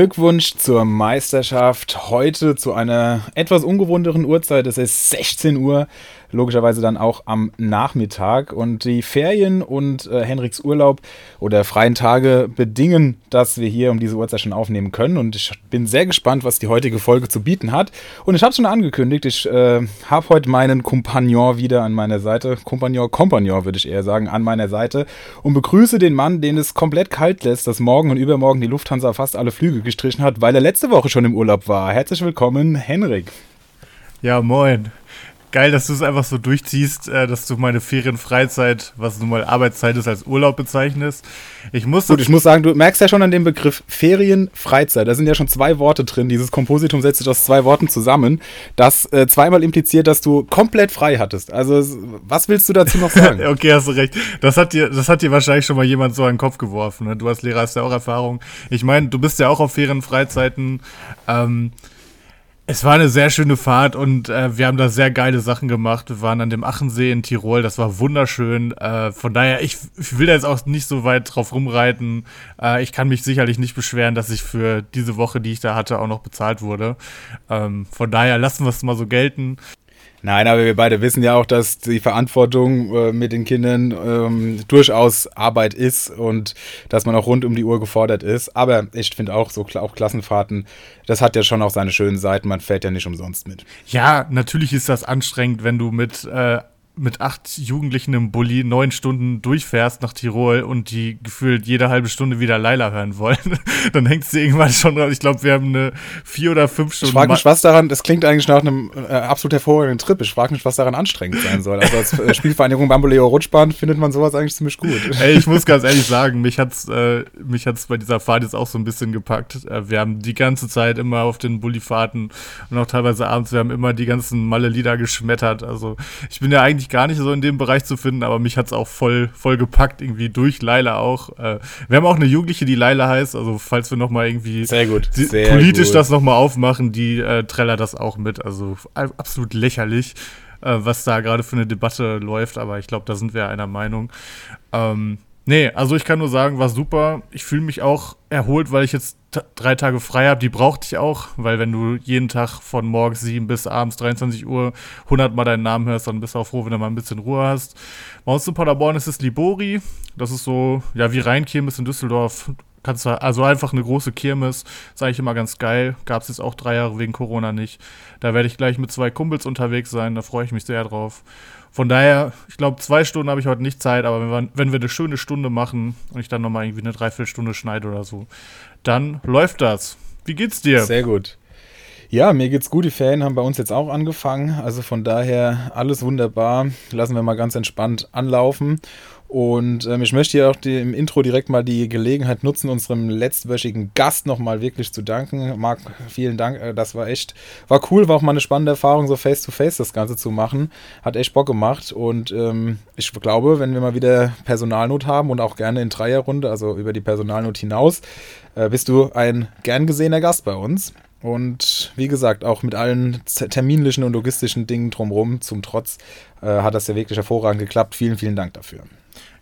Glückwunsch zur Meisterschaft. Heute zu einer etwas ungewohnteren Uhrzeit. Es ist 16 Uhr logischerweise dann auch am Nachmittag. Und die Ferien und äh, Henriks Urlaub oder freien Tage bedingen, dass wir hier um diese Uhrzeit schon aufnehmen können. Und ich bin sehr gespannt, was die heutige Folge zu bieten hat. Und ich habe schon angekündigt, ich äh, habe heute meinen Kompagnon wieder an meiner Seite. Kompagnon, Kompagnon würde ich eher sagen, an meiner Seite. Und begrüße den Mann, den es komplett kalt lässt, dass morgen und übermorgen die Lufthansa fast alle Flüge gestrichen hat, weil er letzte Woche schon im Urlaub war. Herzlich willkommen, Henrik. Ja, moin geil, dass du es einfach so durchziehst, äh, dass du meine Ferienfreizeit, was nun mal Arbeitszeit ist, als Urlaub bezeichnest. Ich muss Gut, ich muss sagen, du merkst ja schon an dem Begriff Ferienfreizeit, da sind ja schon zwei Worte drin. Dieses Kompositum setzt sich aus zwei Worten zusammen, das äh, zweimal impliziert, dass du komplett frei hattest. Also, was willst du dazu noch sagen? okay, hast du recht. Das hat dir, das hat dir wahrscheinlich schon mal jemand so an den Kopf geworfen. Ne? Du als Lehrer hast ja auch Erfahrung. Ich meine, du bist ja auch auf Ferienfreizeiten. Ähm, es war eine sehr schöne Fahrt und äh, wir haben da sehr geile Sachen gemacht. Wir waren an dem Achensee in Tirol, das war wunderschön. Äh, von daher, ich, ich, will da jetzt auch nicht so weit drauf rumreiten. Äh, ich kann mich sicherlich nicht beschweren, dass ich für diese Woche, die ich da hatte, auch noch bezahlt wurde. Ähm, von daher lassen wir es mal so gelten. Nein, aber wir beide wissen ja auch, dass die Verantwortung äh, mit den Kindern ähm, durchaus Arbeit ist und dass man auch rund um die Uhr gefordert ist. Aber ich finde auch so auch Klassenfahrten, das hat ja schon auch seine schönen Seiten. Man fährt ja nicht umsonst mit. Ja, natürlich ist das anstrengend, wenn du mit äh, mit acht Jugendlichen im Bulli neun Stunden durchfährst nach Tirol und die gefühlt jede halbe Stunde wieder Laila hören wollen, dann hängst du irgendwann schon drauf. Ich glaube, wir haben eine vier oder fünf Stunden. Ich frage mich, was daran, das klingt eigentlich nach einem äh, absolut hervorragenden Trip. Ich frage mich, was daran anstrengend sein soll. Also als äh, Spielvereinigung Bamboleo Rutschbahn findet man sowas eigentlich ziemlich gut. Ey, ich muss ganz ehrlich sagen, mich hat's, äh, mich hat's bei dieser Fahrt jetzt auch so ein bisschen gepackt. Äh, wir haben die ganze Zeit immer auf den Bulli-Fahrten und auch teilweise abends, wir haben immer die ganzen Malle-Lieder geschmettert. Also ich bin ja eigentlich gar nicht so in dem Bereich zu finden, aber mich hat es auch voll, voll gepackt, irgendwie durch Laila auch. Äh, wir haben auch eine Jugendliche, die Laila heißt, also falls wir nochmal irgendwie Sehr gut. Sehr politisch gut. das nochmal aufmachen, die äh, trällert das auch mit. Also absolut lächerlich, äh, was da gerade für eine Debatte läuft, aber ich glaube, da sind wir einer Meinung. Ähm, Nee, also ich kann nur sagen, war super. Ich fühle mich auch erholt, weil ich jetzt drei Tage frei habe. Die brauchte ich auch, weil wenn du jeden Tag von morgens 7 bis abends 23 Uhr 100 Mal deinen Namen hörst, dann bist du auch froh, wenn du mal ein bisschen Ruhe hast. Bei uns in Paderborn ist es Libori. Das ist so, ja, wie Rheinkirmes in Düsseldorf. Kannst du, also einfach eine große Kirmes. Ist eigentlich immer ganz geil. Gab es jetzt auch drei Jahre wegen Corona nicht. Da werde ich gleich mit zwei Kumpels unterwegs sein. Da freue ich mich sehr drauf. Von daher, ich glaube, zwei Stunden habe ich heute nicht Zeit, aber wenn wir, wenn wir eine schöne Stunde machen und ich dann nochmal irgendwie eine Dreiviertelstunde schneide oder so, dann läuft das. Wie geht's dir? Sehr gut. Ja, mir geht's gut. Die Ferien haben bei uns jetzt auch angefangen. Also von daher alles wunderbar. Lassen wir mal ganz entspannt anlaufen. Und ähm, ich möchte hier auch die, im Intro direkt mal die Gelegenheit nutzen, unserem letztwöchigen Gast nochmal wirklich zu danken. Marc, vielen Dank. Äh, das war echt, war cool, war auch mal eine spannende Erfahrung, so face-to-face -face das Ganze zu machen. Hat echt Bock gemacht. Und ähm, ich glaube, wenn wir mal wieder Personalnot haben und auch gerne in Dreierrunde, also über die Personalnot hinaus, äh, bist du ein gern gesehener Gast bei uns. Und wie gesagt, auch mit allen terminlichen und logistischen Dingen drumherum zum Trotz äh, hat das ja wirklich hervorragend geklappt. Vielen, vielen Dank dafür.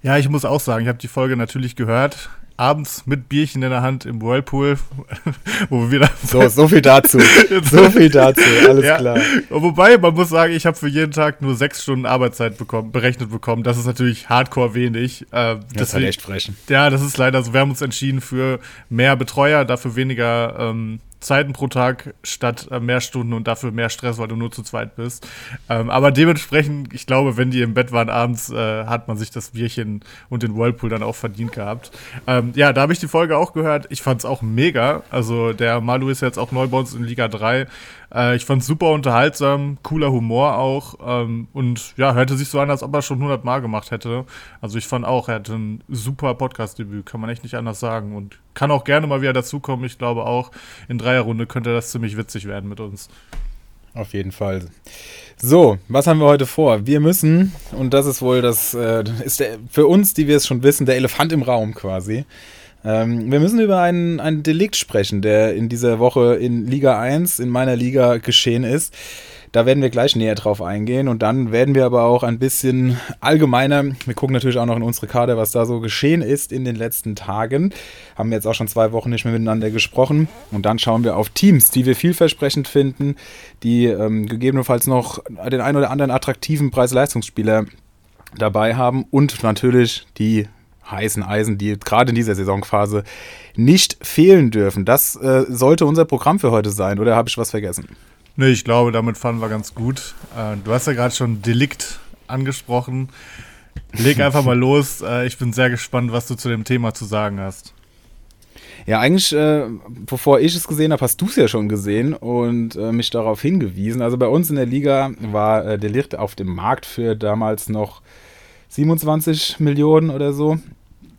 Ja, ich muss auch sagen, ich habe die Folge natürlich gehört. Abends mit Bierchen in der Hand im Whirlpool, wo wir wieder. So, so viel dazu. so viel dazu, alles ja. klar. Wobei, man muss sagen, ich habe für jeden Tag nur sechs Stunden Arbeitszeit bekommen, berechnet bekommen. Das ist natürlich hardcore wenig. Äh, das deswegen, ist halt echt frech. Ja, das ist leider so. Wir haben uns entschieden für mehr Betreuer, dafür weniger ähm, Zeiten pro Tag statt äh, mehr Stunden und dafür mehr Stress, weil du nur zu zweit bist. Ähm, aber dementsprechend, ich glaube, wenn die im Bett waren abends, äh, hat man sich das Bierchen und den Whirlpool dann auch verdient gehabt. Ähm, ja, da habe ich die Folge auch gehört. Ich fand es auch mega. Also der Malu ist jetzt auch neu bei uns in Liga 3. Äh, ich fand es super unterhaltsam, cooler Humor auch ähm, und ja, hörte sich so an, als ob er schon 100 Mal gemacht hätte. Also ich fand auch, er hatte ein super Podcast-Debüt, kann man echt nicht anders sagen und kann auch gerne mal wieder dazukommen. Ich glaube auch, in Dreierrunde könnte das ziemlich witzig werden mit uns. Auf jeden Fall. So, was haben wir heute vor? Wir müssen, und das ist wohl das, äh, ist der, für uns, die wir es schon wissen, der Elefant im Raum quasi. Ähm, wir müssen über einen, einen Delikt sprechen, der in dieser Woche in Liga 1, in meiner Liga, geschehen ist. Da werden wir gleich näher drauf eingehen und dann werden wir aber auch ein bisschen allgemeiner. Wir gucken natürlich auch noch in unsere Karte, was da so geschehen ist in den letzten Tagen. Haben wir jetzt auch schon zwei Wochen nicht mehr miteinander gesprochen und dann schauen wir auf Teams, die wir vielversprechend finden, die ähm, gegebenenfalls noch den ein oder anderen attraktiven Preis-Leistungsspieler dabei haben und natürlich die heißen Eisen, die gerade in dieser Saisonphase nicht fehlen dürfen. Das äh, sollte unser Programm für heute sein, oder habe ich was vergessen? Nee, ich glaube, damit fahren wir ganz gut. Äh, du hast ja gerade schon Delikt angesprochen. Leg einfach mal los. Äh, ich bin sehr gespannt, was du zu dem Thema zu sagen hast. Ja, eigentlich, äh, bevor ich es gesehen habe, hast du es ja schon gesehen und äh, mich darauf hingewiesen. Also bei uns in der Liga war äh, Delikt auf dem Markt für damals noch 27 Millionen oder so.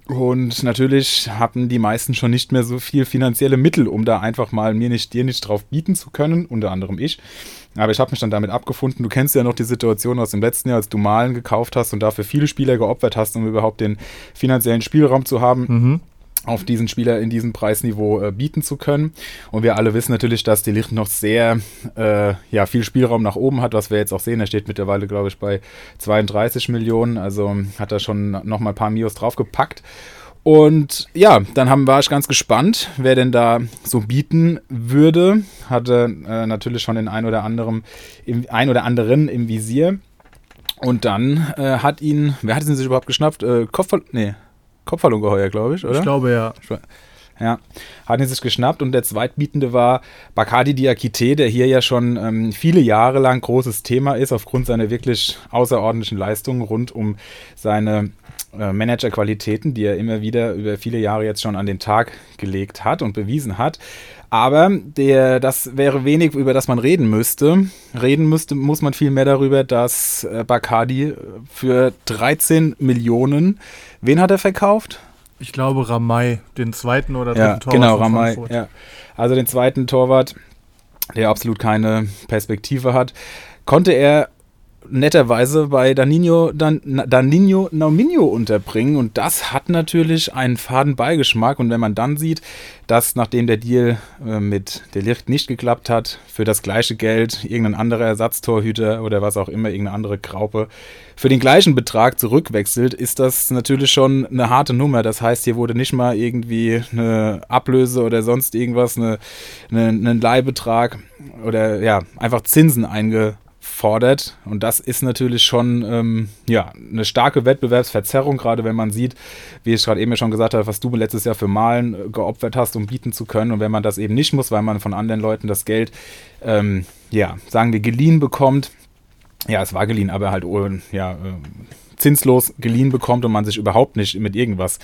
Und natürlich hatten die meisten schon nicht mehr so viel finanzielle Mittel, um da einfach mal mir nicht, dir nicht drauf bieten zu können, unter anderem ich. Aber ich habe mich dann damit abgefunden. Du kennst ja noch die Situation aus dem letzten Jahr, als du Malen gekauft hast und dafür viele Spieler geopfert hast, um überhaupt den finanziellen Spielraum zu haben. Mhm auf diesen Spieler in diesem Preisniveau äh, bieten zu können. Und wir alle wissen natürlich, dass die Licht noch sehr äh, ja, viel Spielraum nach oben hat, was wir jetzt auch sehen. Er steht mittlerweile, glaube ich, bei 32 Millionen. Also hat er schon noch mal ein paar Mios draufgepackt. Und ja, dann haben, war ich ganz gespannt, wer denn da so bieten würde. Hatte äh, natürlich schon den ein oder anderen im, ein oder anderen im Visier. Und dann äh, hat ihn, wer hat ihn sich überhaupt geschnappt? Äh, Kopf, nee, Kopfballungeheuer, glaube ich, oder? Ich glaube, ja. Ja, hat ihn sich geschnappt und der Zweitbietende war Bakadi Diakite, der hier ja schon ähm, viele Jahre lang großes Thema ist, aufgrund seiner wirklich außerordentlichen Leistungen rund um seine äh, Managerqualitäten, die er immer wieder über viele Jahre jetzt schon an den Tag gelegt hat und bewiesen hat. Aber der, das wäre wenig, über das man reden müsste. Reden müsste, muss man viel mehr darüber, dass äh, Bacardi für 13 Millionen, wen hat er verkauft? Ich glaube Ramay, den zweiten oder dritten ja, Torwart. Genau, Ramay. Ja. Also den zweiten Torwart, der absolut keine Perspektive hat, konnte er netterweise bei Danino, Dan, Danino Nauminho unterbringen. Und das hat natürlich einen faden Beigeschmack. Und wenn man dann sieht, dass nachdem der Deal äh, mit der Licht nicht geklappt hat, für das gleiche Geld irgendein anderer Ersatztorhüter oder was auch immer, irgendeine andere Graupe, für den gleichen Betrag zurückwechselt, ist das natürlich schon eine harte Nummer. Das heißt, hier wurde nicht mal irgendwie eine Ablöse oder sonst irgendwas, eine, eine, einen Leihbetrag oder ja, einfach Zinsen eingebaut fordert. Und das ist natürlich schon ähm, ja, eine starke Wettbewerbsverzerrung, gerade wenn man sieht, wie ich gerade eben schon gesagt habe, was du letztes Jahr für Malen äh, geopfert hast, um bieten zu können. Und wenn man das eben nicht muss, weil man von anderen Leuten das Geld, ähm, ja, sagen wir, geliehen bekommt. Ja, es war geliehen, aber halt ja, äh, zinslos geliehen bekommt und man sich überhaupt nicht mit irgendwas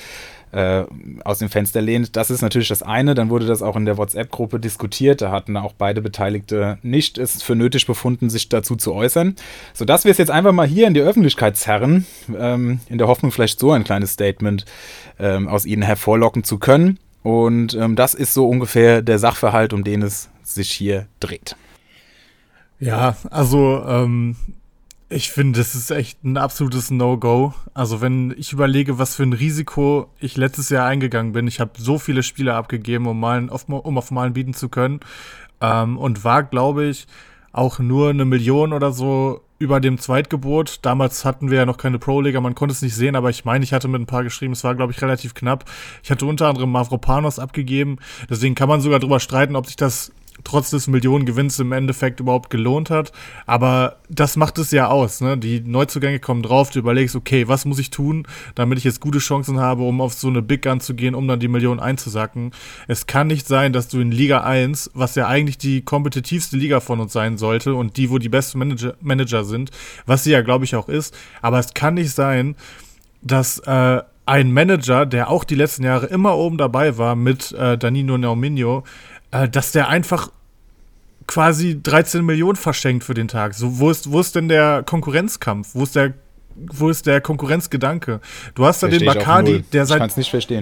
äh, aus dem Fenster lehnt. Das ist natürlich das eine. Dann wurde das auch in der WhatsApp-Gruppe diskutiert. Da hatten auch beide Beteiligte nicht es für nötig befunden, sich dazu zu äußern. Sodass wir es jetzt einfach mal hier in die Öffentlichkeit zerren, ähm, in der Hoffnung, vielleicht so ein kleines Statement ähm, aus ihnen hervorlocken zu können. Und ähm, das ist so ungefähr der Sachverhalt, um den es sich hier dreht. Ja, also ähm, ich finde, das ist echt ein absolutes No-Go. Also wenn ich überlege, was für ein Risiko ich letztes Jahr eingegangen bin, ich habe so viele Spiele abgegeben, um, Malen, auf, um auf Malen bieten zu können ähm, und war, glaube ich, auch nur eine Million oder so über dem Zweitgebot. Damals hatten wir ja noch keine Pro-Liga, man konnte es nicht sehen, aber ich meine, ich hatte mit ein paar geschrieben, es war, glaube ich, relativ knapp. Ich hatte unter anderem Mavropanos abgegeben, deswegen kann man sogar drüber streiten, ob sich das trotz des Millionengewinns im Endeffekt überhaupt gelohnt hat. Aber das macht es ja aus. Ne? Die Neuzugänge kommen drauf, du überlegst, okay, was muss ich tun, damit ich jetzt gute Chancen habe, um auf so eine Big Gun zu gehen, um dann die Million einzusacken. Es kann nicht sein, dass du in Liga 1, was ja eigentlich die kompetitivste Liga von uns sein sollte und die, wo die besten Manager, Manager sind, was sie ja, glaube ich, auch ist, aber es kann nicht sein, dass äh, ein Manager, der auch die letzten Jahre immer oben dabei war mit äh, Danilo Nauminho, äh, dass der einfach quasi 13 Millionen verschenkt für den Tag. So, wo ist, wo ist denn der Konkurrenzkampf? Wo ist der, wo ist der Konkurrenzgedanke? Du hast da den Bacardi, der seit,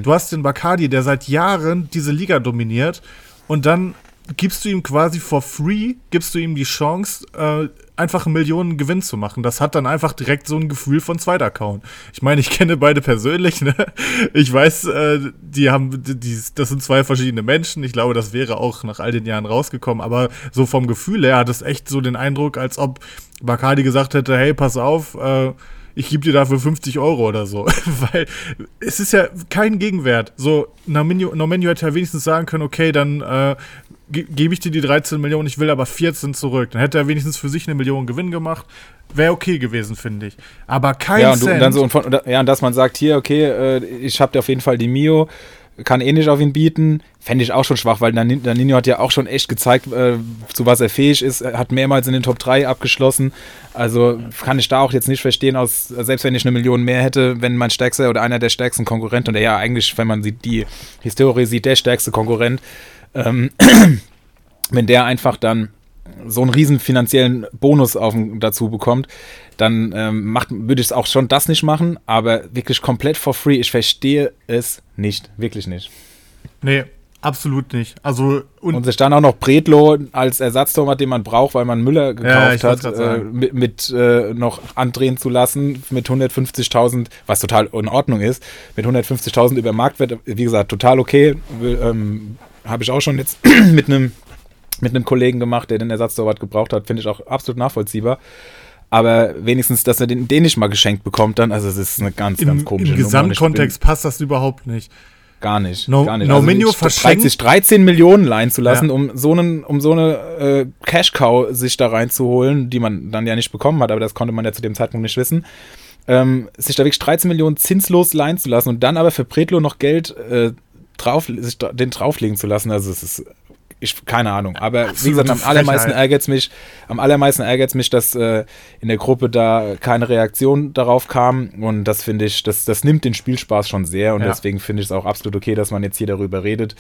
du hast den Bacardi, der seit Jahren diese Liga dominiert und dann gibst du ihm quasi for free, gibst du ihm die Chance, äh, einfach Millionen Gewinn zu machen. Das hat dann einfach direkt so ein Gefühl von Zweitaccount. Ich meine, ich kenne beide persönlich, ne? Ich weiß, äh, die haben, die, das sind zwei verschiedene Menschen. Ich glaube, das wäre auch nach all den Jahren rausgekommen. Aber so vom Gefühl her hat es echt so den Eindruck, als ob Bacardi gesagt hätte, hey, pass auf, äh, ich gebe dir dafür 50 Euro oder so. Weil es ist ja kein Gegenwert. So, Normenio hätte ja wenigstens sagen können, okay, dann äh, gebe ich dir die 13 Millionen, ich will aber 14 zurück. Dann hätte er wenigstens für sich eine Million Gewinn gemacht. Wäre okay gewesen, finde ich. Aber kein ja, und, Cent. Und dann so, und von, ja, und dass man sagt, hier, okay, äh, ich habe dir auf jeden Fall die Mio, kann eh nicht auf ihn bieten. Fände ich auch schon schwach, weil Danino hat ja auch schon echt gezeigt, äh, zu was er fähig ist. Hat mehrmals in den Top 3 abgeschlossen. Also kann ich da auch jetzt nicht verstehen, aus, selbst wenn ich eine Million mehr hätte, wenn mein stärkster oder einer der stärksten Konkurrenten, und er ja eigentlich, wenn man die Historie sieht, der stärkste Konkurrent, ähm, wenn der einfach dann so einen riesen finanziellen Bonus auf, dazu bekommt, dann ähm, würde ich es auch schon das nicht machen, aber wirklich komplett for free. Ich verstehe es nicht, wirklich nicht. Nee, absolut nicht. Also und, und sich dann auch noch Bredlo als Ersatztorwart, den man braucht, weil man Müller gekauft ja, hat, äh, mit, mit äh, noch andrehen zu lassen mit 150.000, was total in Ordnung ist, mit 150.000 über Marktwert, wie gesagt, total okay. Ähm, Habe ich auch schon jetzt mit einem mit einem Kollegen gemacht, der den Ersatztorwart gebraucht hat, finde ich auch absolut nachvollziehbar. Aber wenigstens, dass er den, den nicht mal geschenkt bekommt, dann, also es ist eine ganz, Im, ganz komische Im Gesamtkontext passt das überhaupt nicht. Gar nicht. No, gar nicht. Nominio also verschenkt sich 13 Millionen leihen zu lassen, ja. um so einen, um so eine äh, Cash Cow sich da reinzuholen, die man dann ja nicht bekommen hat, aber das konnte man ja zu dem Zeitpunkt nicht wissen. Ähm, sich da wirklich 13 Millionen zinslos leihen zu lassen und dann aber für Pretlo noch Geld äh, drauf, sich den drauflegen zu lassen. Also es ist ich, keine Ahnung. Aber Absolute wie gesagt, am allermeisten ärgert es mich, am allermeisten ärgert mich, dass äh, in der Gruppe da keine Reaktion darauf kam. Und das finde ich, das, das nimmt den Spielspaß schon sehr. Und ja. deswegen finde ich es auch absolut okay, dass man jetzt hier darüber redet.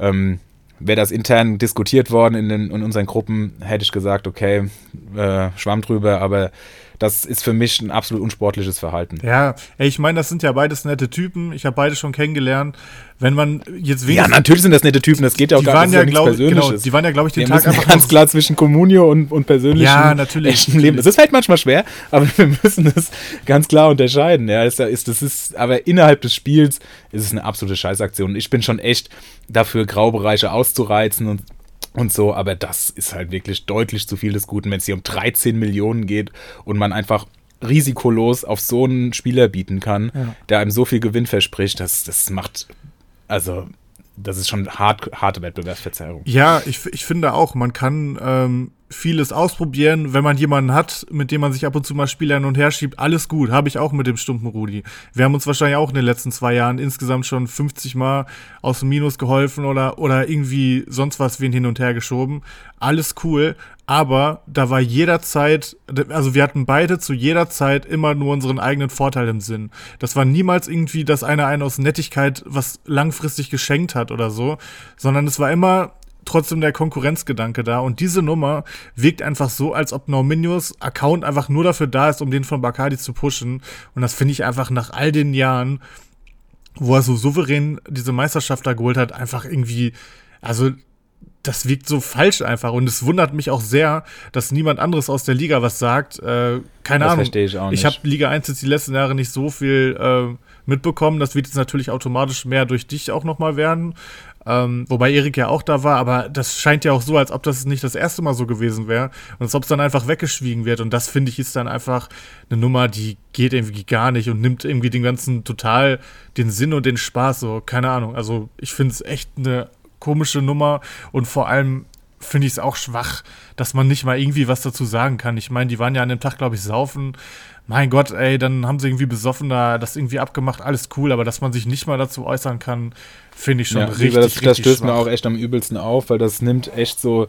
Ähm, Wäre das intern diskutiert worden in, den, in unseren Gruppen, hätte ich gesagt, okay, äh, schwamm drüber, aber das ist für mich ein absolut unsportliches Verhalten. Ja, ey, ich meine, das sind ja beides nette Typen. Ich habe beide schon kennengelernt. Wenn man jetzt Ja, natürlich sind das nette Typen. Das geht ja auch gar nicht ja, glaub, Persönliches. Genau, die waren ja, glaube ich, den wir Tag einfach ganz klar zwischen Communio und, und persönlichem ja, natürlich, echten Leben. Das ist halt manchmal schwer, aber wir müssen das ganz klar unterscheiden. Ja, das ist, das ist, aber innerhalb des Spiels ist es eine absolute Scheißaktion. Ich bin schon echt dafür, Graubereiche auszureizen und und so, aber das ist halt wirklich deutlich zu viel des Guten, wenn es hier um 13 Millionen geht und man einfach risikolos auf so einen Spieler bieten kann, ja. der einem so viel Gewinn verspricht, das, das macht, also das ist schon hart, harte Wettbewerbsverzerrung. Ja, ich, ich finde auch, man kann ähm, vieles ausprobieren. Wenn man jemanden hat, mit dem man sich ab und zu mal Spieler hin und her schiebt, alles gut. Habe ich auch mit dem stumpen Rudi. Wir haben uns wahrscheinlich auch in den letzten zwei Jahren insgesamt schon 50 Mal aus dem Minus geholfen oder, oder irgendwie sonst was wie hin und her geschoben. Alles cool. Aber da war jederzeit, also wir hatten beide zu jeder Zeit immer nur unseren eigenen Vorteil im Sinn. Das war niemals irgendwie, dass einer einen aus Nettigkeit was langfristig geschenkt hat oder so, sondern es war immer, trotzdem der Konkurrenzgedanke da. Und diese Nummer wirkt einfach so, als ob Norminios Account einfach nur dafür da ist, um den von Bacardi zu pushen. Und das finde ich einfach nach all den Jahren, wo er so souverän diese Meisterschaft da geholt hat, einfach irgendwie, also das wirkt so falsch einfach. Und es wundert mich auch sehr, dass niemand anderes aus der Liga was sagt. Äh, keine das Ahnung. Verstehe ich auch nicht. Ich habe Liga 1 jetzt die letzten Jahre nicht so viel äh, mitbekommen. Das wird jetzt natürlich automatisch mehr durch dich auch nochmal werden. Ähm, wobei Erik ja auch da war, aber das scheint ja auch so, als ob das nicht das erste Mal so gewesen wäre und als ob es dann einfach weggeschwiegen wird. Und das finde ich ist dann einfach eine Nummer, die geht irgendwie gar nicht und nimmt irgendwie den ganzen total den Sinn und den Spaß. So, keine Ahnung. Also ich finde es echt eine komische Nummer und vor allem finde ich es auch schwach, dass man nicht mal irgendwie was dazu sagen kann. Ich meine, die waren ja an dem Tag, glaube ich, saufen mein Gott, ey, dann haben sie irgendwie besoffen da das irgendwie abgemacht, alles cool, aber dass man sich nicht mal dazu äußern kann, finde ich schon ja, richtig, das, richtig Das stößt schwach. mir auch echt am übelsten auf, weil das nimmt echt so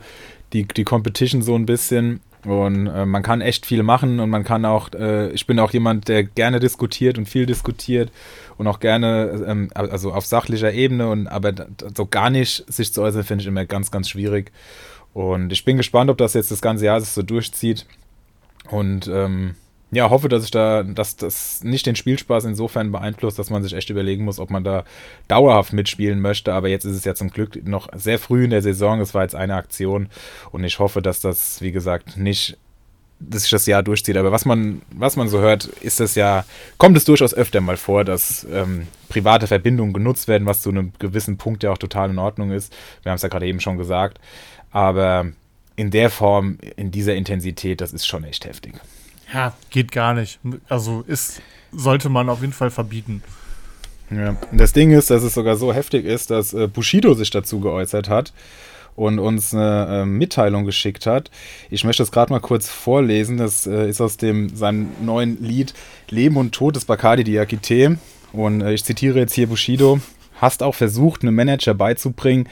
die, die Competition so ein bisschen und äh, man kann echt viel machen und man kann auch, äh, ich bin auch jemand, der gerne diskutiert und viel diskutiert und auch gerne, ähm, also auf sachlicher Ebene und aber so gar nicht sich zu äußern, finde ich immer ganz, ganz schwierig. Und ich bin gespannt, ob das jetzt das ganze Jahr sich so durchzieht. Und ähm, ja, hoffe, dass ich da, dass das nicht den Spielspaß insofern beeinflusst, dass man sich echt überlegen muss, ob man da dauerhaft mitspielen möchte. Aber jetzt ist es ja zum Glück noch sehr früh in der Saison. Es war jetzt eine Aktion und ich hoffe, dass das, wie gesagt, nicht dass sich das Jahr durchzieht. Aber was man, was man so hört, ist das ja, kommt es durchaus öfter mal vor, dass ähm, private Verbindungen genutzt werden, was zu einem gewissen Punkt ja auch total in Ordnung ist. Wir haben es ja gerade eben schon gesagt. Aber in der Form, in dieser Intensität, das ist schon echt heftig. Ja, geht gar nicht. Also ist, sollte man auf jeden Fall verbieten. Ja, das Ding ist, dass es sogar so heftig ist, dass äh, Bushido sich dazu geäußert hat und uns eine äh, Mitteilung geschickt hat. Ich möchte das gerade mal kurz vorlesen. Das äh, ist aus dem, seinem neuen Lied Leben und Tod des Bacardi Diakite. Und ich zitiere jetzt hier Bushido. Hast auch versucht, einem Manager beizubringen,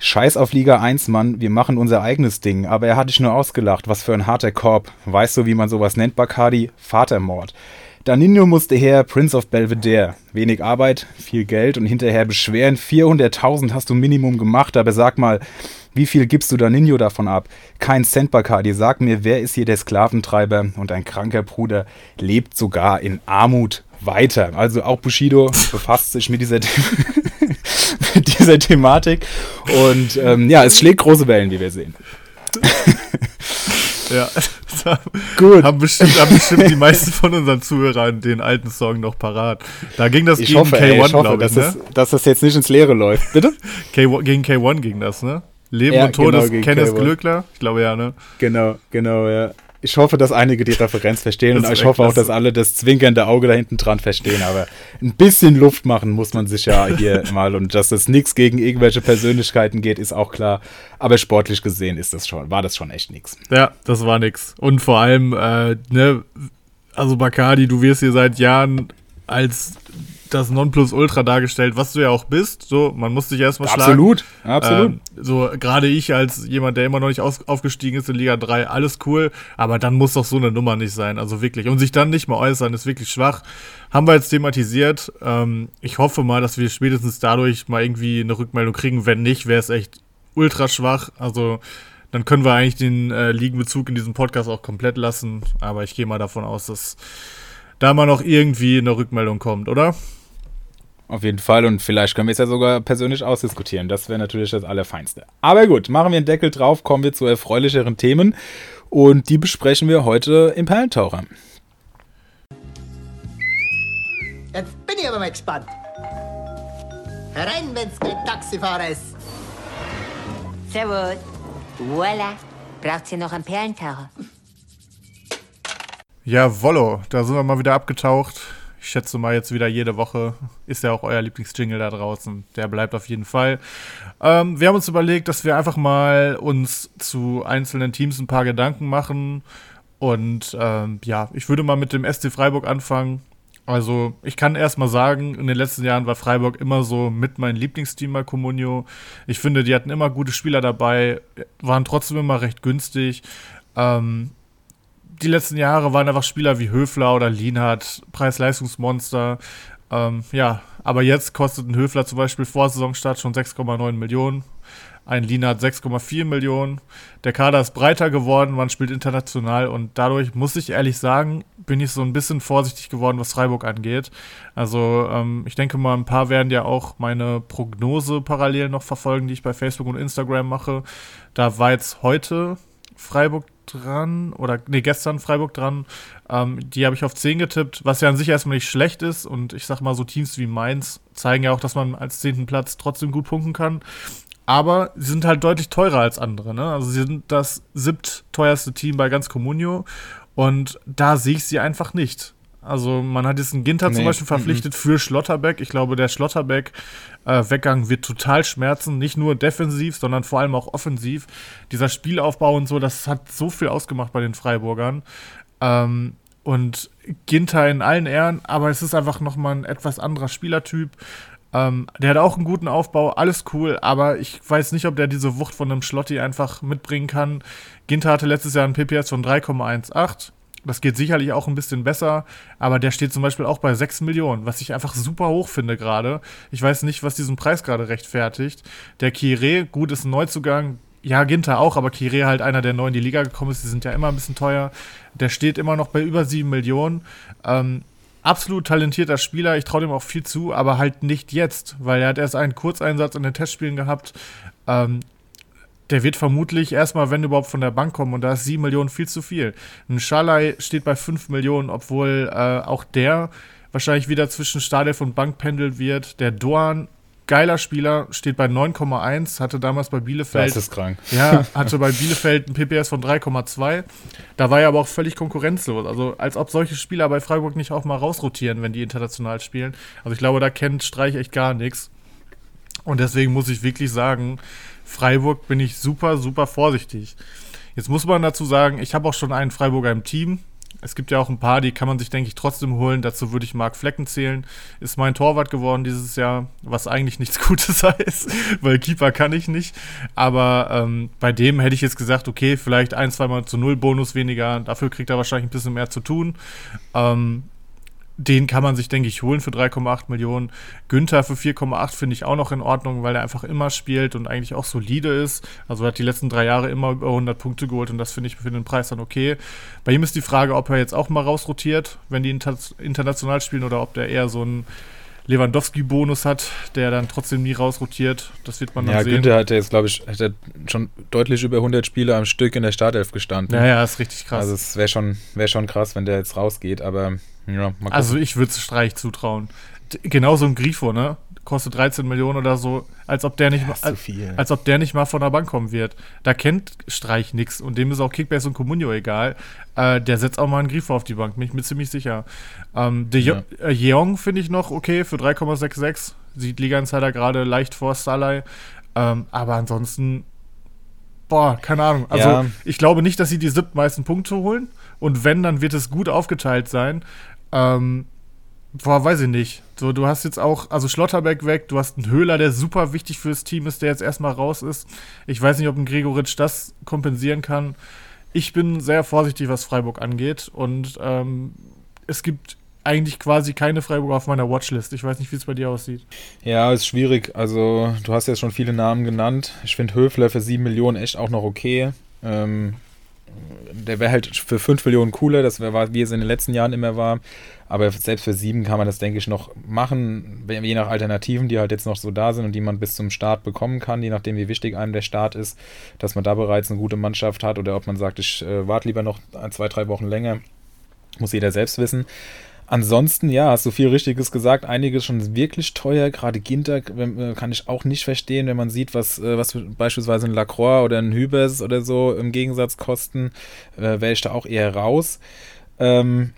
Scheiß auf Liga 1, Mann, wir machen unser eigenes Ding. Aber er hat dich nur ausgelacht. Was für ein harter Korb. Weißt du, wie man sowas nennt, Bacardi? Vatermord. Danino musste her, Prince of Belvedere. Wenig Arbeit, viel Geld und hinterher beschweren. 400.000 hast du Minimum gemacht, aber sag mal, wie viel gibst du Danino davon ab? Kein Cent, Bacardi. Sag mir, wer ist hier der Sklaventreiber? Und ein kranker Bruder lebt sogar in Armut weiter. Also auch Bushido befasst sich mit dieser, mit dieser Thematik. Und ähm, ja, es schlägt große Wellen, wie wir sehen. Ja, Gut. Haben bestimmt, haben bestimmt die meisten von unseren Zuhörern den alten Song noch parat. Da ging das ich gegen K1, glaube ich. Dass, ne? es, dass das jetzt nicht ins Leere läuft. Bitte? K gegen K1 ging das, ne? Leben ja, und Tod genau, Kenneth Glöckler. Ich glaube ja, ne? Genau, genau, ja ich hoffe, dass einige die Referenz verstehen und ich hoffe auch, dass alle das zwinkernde Auge da hinten dran verstehen. Aber ein bisschen Luft machen muss man sich ja hier mal und dass es nichts gegen irgendwelche Persönlichkeiten geht, ist auch klar. Aber sportlich gesehen ist das schon, war das schon echt nichts. Ja, das war nichts. Und vor allem, äh, ne, also Bacardi, du wirst hier seit Jahren als das Nonplusultra dargestellt, was du ja auch bist. So, man muss dich erstmal schlagen. Absolut, absolut. Ähm, so, gerade ich als jemand, der immer noch nicht aus, aufgestiegen ist in Liga 3, alles cool, aber dann muss doch so eine Nummer nicht sein. Also wirklich. Und sich dann nicht mal äußern, ist wirklich schwach. Haben wir jetzt thematisiert. Ähm, ich hoffe mal, dass wir spätestens dadurch mal irgendwie eine Rückmeldung kriegen. Wenn nicht, wäre es echt ultra schwach. Also, dann können wir eigentlich den äh, Ligenbezug in diesem Podcast auch komplett lassen. Aber ich gehe mal davon aus, dass da mal noch irgendwie eine Rückmeldung kommt, oder? Auf jeden Fall. Und vielleicht können wir es ja sogar persönlich ausdiskutieren. Das wäre natürlich das Allerfeinste. Aber gut, machen wir einen Deckel drauf, kommen wir zu erfreulicheren Themen. Und die besprechen wir heute im Perlentaucher. Jetzt bin ich aber mal gespannt. Herein, wenn's kein Taxifahrer ist. Servus. Voila. Braucht ihr noch einen Perlentaucher? Ja, Wollo, da sind wir mal wieder abgetaucht ich schätze mal jetzt wieder jede Woche ist ja auch euer Lieblingsjingle da draußen. Der bleibt auf jeden Fall. Ähm, wir haben uns überlegt, dass wir einfach mal uns zu einzelnen Teams ein paar Gedanken machen. Und ähm, ja, ich würde mal mit dem SC Freiburg anfangen. Also, ich kann erst mal sagen, in den letzten Jahren war Freiburg immer so mit mein Lieblingsteam bei Comunio. Ich finde, die hatten immer gute Spieler dabei, waren trotzdem immer recht günstig. Ähm, die letzten Jahre waren einfach Spieler wie Höfler oder Lienhardt, Preis-Leistungsmonster. Ähm, ja, aber jetzt kostet ein Höfler zum Beispiel vor Saisonstart schon 6,9 Millionen. Ein Lienhardt 6,4 Millionen. Der Kader ist breiter geworden, man spielt international und dadurch muss ich ehrlich sagen, bin ich so ein bisschen vorsichtig geworden, was Freiburg angeht. Also ähm, ich denke mal, ein paar werden ja auch meine Prognose parallel noch verfolgen, die ich bei Facebook und Instagram mache. Da war jetzt heute Freiburg dran, oder nee, gestern Freiburg dran. Ähm, die habe ich auf 10 getippt, was ja an sich erstmal nicht schlecht ist. Und ich sag mal, so Teams wie Mainz zeigen ja auch, dass man als 10. Platz trotzdem gut punkten kann. Aber sie sind halt deutlich teurer als andere. Ne? Also sie sind das siebt teuerste Team bei ganz Comunio. Und da sehe ich sie einfach nicht. Also man hat jetzt einen Ginter nee. zum Beispiel verpflichtet mhm. für Schlotterbeck. Ich glaube, der Schlotterbeck-Weggang äh, wird total schmerzen. Nicht nur defensiv, sondern vor allem auch offensiv. Dieser Spielaufbau und so, das hat so viel ausgemacht bei den Freiburgern. Ähm, und Ginter in allen Ehren, aber es ist einfach nochmal ein etwas anderer Spielertyp. Ähm, der hat auch einen guten Aufbau, alles cool, aber ich weiß nicht, ob der diese Wucht von einem Schlotti einfach mitbringen kann. Ginter hatte letztes Jahr einen PPS von 3,18 das geht sicherlich auch ein bisschen besser, aber der steht zum Beispiel auch bei 6 Millionen, was ich einfach super hoch finde gerade. Ich weiß nicht, was diesen Preis gerade rechtfertigt. Der Kire, gut, ist ein Neuzugang. ja, Ginter auch, aber Kire halt einer, der neu in die Liga gekommen ist. Die sind ja immer ein bisschen teuer. Der steht immer noch bei über 7 Millionen. Ähm, absolut talentierter Spieler. Ich traue dem auch viel zu, aber halt nicht jetzt, weil er hat erst einen Kurzeinsatz in den Testspielen gehabt. Ähm, der wird vermutlich erstmal, wenn überhaupt, von der Bank kommen und da ist 7 Millionen viel zu viel. Ein Schalai steht bei 5 Millionen, obwohl äh, auch der wahrscheinlich wieder zwischen Startelf und Bank pendelt wird. Der Dorn geiler Spieler, steht bei 9,1, hatte damals bei Bielefeld. Das ist krank. Ja, hatte bei Bielefeld ein PPS von 3,2. Da war er aber auch völlig konkurrenzlos. Also, als ob solche Spieler bei Freiburg nicht auch mal rausrotieren, wenn die international spielen. Also, ich glaube, da kennt Streich echt gar nichts. Und deswegen muss ich wirklich sagen, Freiburg bin ich super, super vorsichtig. Jetzt muss man dazu sagen, ich habe auch schon einen Freiburger im Team. Es gibt ja auch ein paar, die kann man sich, denke ich, trotzdem holen. Dazu würde ich Marc Flecken zählen. Ist mein Torwart geworden dieses Jahr, was eigentlich nichts Gutes heißt, weil Keeper kann ich nicht. Aber ähm, bei dem hätte ich jetzt gesagt, okay, vielleicht ein, zweimal zu null Bonus weniger. Dafür kriegt er wahrscheinlich ein bisschen mehr zu tun. Ähm, den kann man sich, denke ich, holen für 3,8 Millionen. Günther für 4,8 finde ich auch noch in Ordnung, weil er einfach immer spielt und eigentlich auch solide ist. Also er hat die letzten drei Jahre immer über 100 Punkte geholt und das finde ich für den Preis dann okay. Bei ihm ist die Frage, ob er jetzt auch mal rausrotiert, wenn die inter international spielen oder ob der eher so einen Lewandowski-Bonus hat, der dann trotzdem nie rausrotiert. Das wird man dann ja, sehen. Günther hat jetzt, glaube ich, hat er schon deutlich über 100 Spiele am Stück in der Startelf gestanden. Ja, ja, ist richtig krass. Also es wäre schon, wär schon krass, wenn der jetzt rausgeht, aber ja, mal Also ich würde es Streich zutrauen. D- Genauso ein Grifo, ne? Kostet 13 Millionen oder so, als ob der nicht Ja, mal, als, als ob der nicht mal von der Bank kommen wird. Da kennt Streich nix und dem ist auch Kickbase und Comunio egal. Äh, der setzt auch mal einen Grifo auf die Bank, bin ich mir ziemlich sicher. Ähm, De Ja. äh, Jeong finde ich noch okay für 3,66. Sieht Liga Insider gerade leicht vor Salai. Ähm, aber ansonsten, boah, keine Ahnung. Also Ja. ich glaube nicht, dass sie die siebtmeisten Punkte holen. Und wenn, dann wird es gut aufgeteilt sein. Ähm, boah, weiß ich nicht. So, du hast jetzt auch, also Schlotterbeck weg, du hast einen Höhler, der super wichtig fürs Team ist, der jetzt erstmal raus ist. Ich weiß nicht, ob ein Gregoritsch das kompensieren kann. Ich bin sehr vorsichtig, was Freiburg angeht. Und ähm, es gibt eigentlich quasi keine Freiburg auf meiner Watchlist. Ich weiß nicht, wie es bei dir aussieht. Ja, ist schwierig. Also, du hast jetzt schon viele Namen genannt. Ich finde Höfler für 7 Millionen echt auch noch okay. Ähm, der wäre halt für 5 Millionen cooler, das wär, wie es in den letzten Jahren immer war. Aber selbst für 7 kann man das, denke ich, noch machen, je nach Alternativen, die halt jetzt noch so da sind und die man bis zum Start bekommen kann, je nachdem, wie wichtig einem der Start ist, dass man da bereits eine gute Mannschaft hat oder ob man sagt, ich äh, warte lieber noch ein, zwei, drei Wochen länger. Muss jeder selbst wissen. Ansonsten, ja, hast du viel Richtiges gesagt. Einiges schon wirklich teuer. Gerade Ginter äh, kann ich auch nicht verstehen, wenn man sieht, was, äh, was beispielsweise ein Lacroix oder ein Hübers oder so im Gegensatz kosten, äh, wäre ich da auch eher raus. Ähm,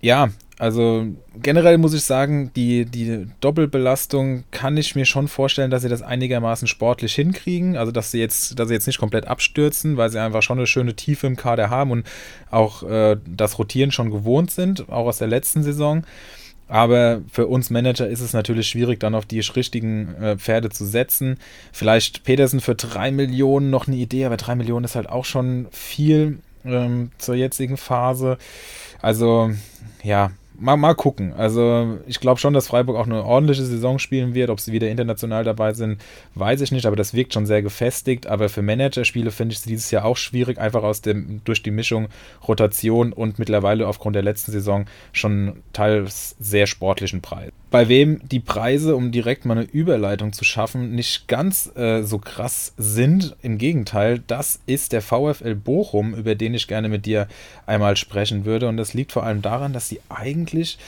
ja, also generell muss ich sagen, die, die Doppelbelastung kann ich mir schon vorstellen, dass sie das einigermaßen sportlich hinkriegen. Also dass sie jetzt, dass sie jetzt nicht komplett abstürzen, weil sie einfach schon eine schöne Tiefe im Kader haben und auch äh, das Rotieren schon gewohnt sind, auch aus der letzten Saison. Aber für uns Manager ist es natürlich schwierig, dann auf die richtigen äh, Pferde zu setzen. Vielleicht Petersen für drei Millionen noch eine Idee, aber drei Millionen ist halt auch schon viel ähm, zur jetzigen Phase. Also, ja, mal, mal gucken. Also, ich glaube schon, dass Freiburg auch eine ordentliche Saison spielen wird. Ob sie wieder international dabei sind, weiß ich nicht, aber das wirkt schon sehr gefestigt. Aber für Managerspiele finde ich es dieses Jahr auch schwierig, einfach aus dem, durch die Mischung Rotation und mittlerweile aufgrund der letzten Saison schon teils sehr sportlichen Preis. Bei wem die Preise, um direkt mal eine Überleitung zu schaffen, nicht ganz äh, so krass sind. Im Gegenteil, das ist der VfL Bochum, über den ich gerne mit dir einmal sprechen würde. Und das liegt vor allem daran, dass sie eigentlich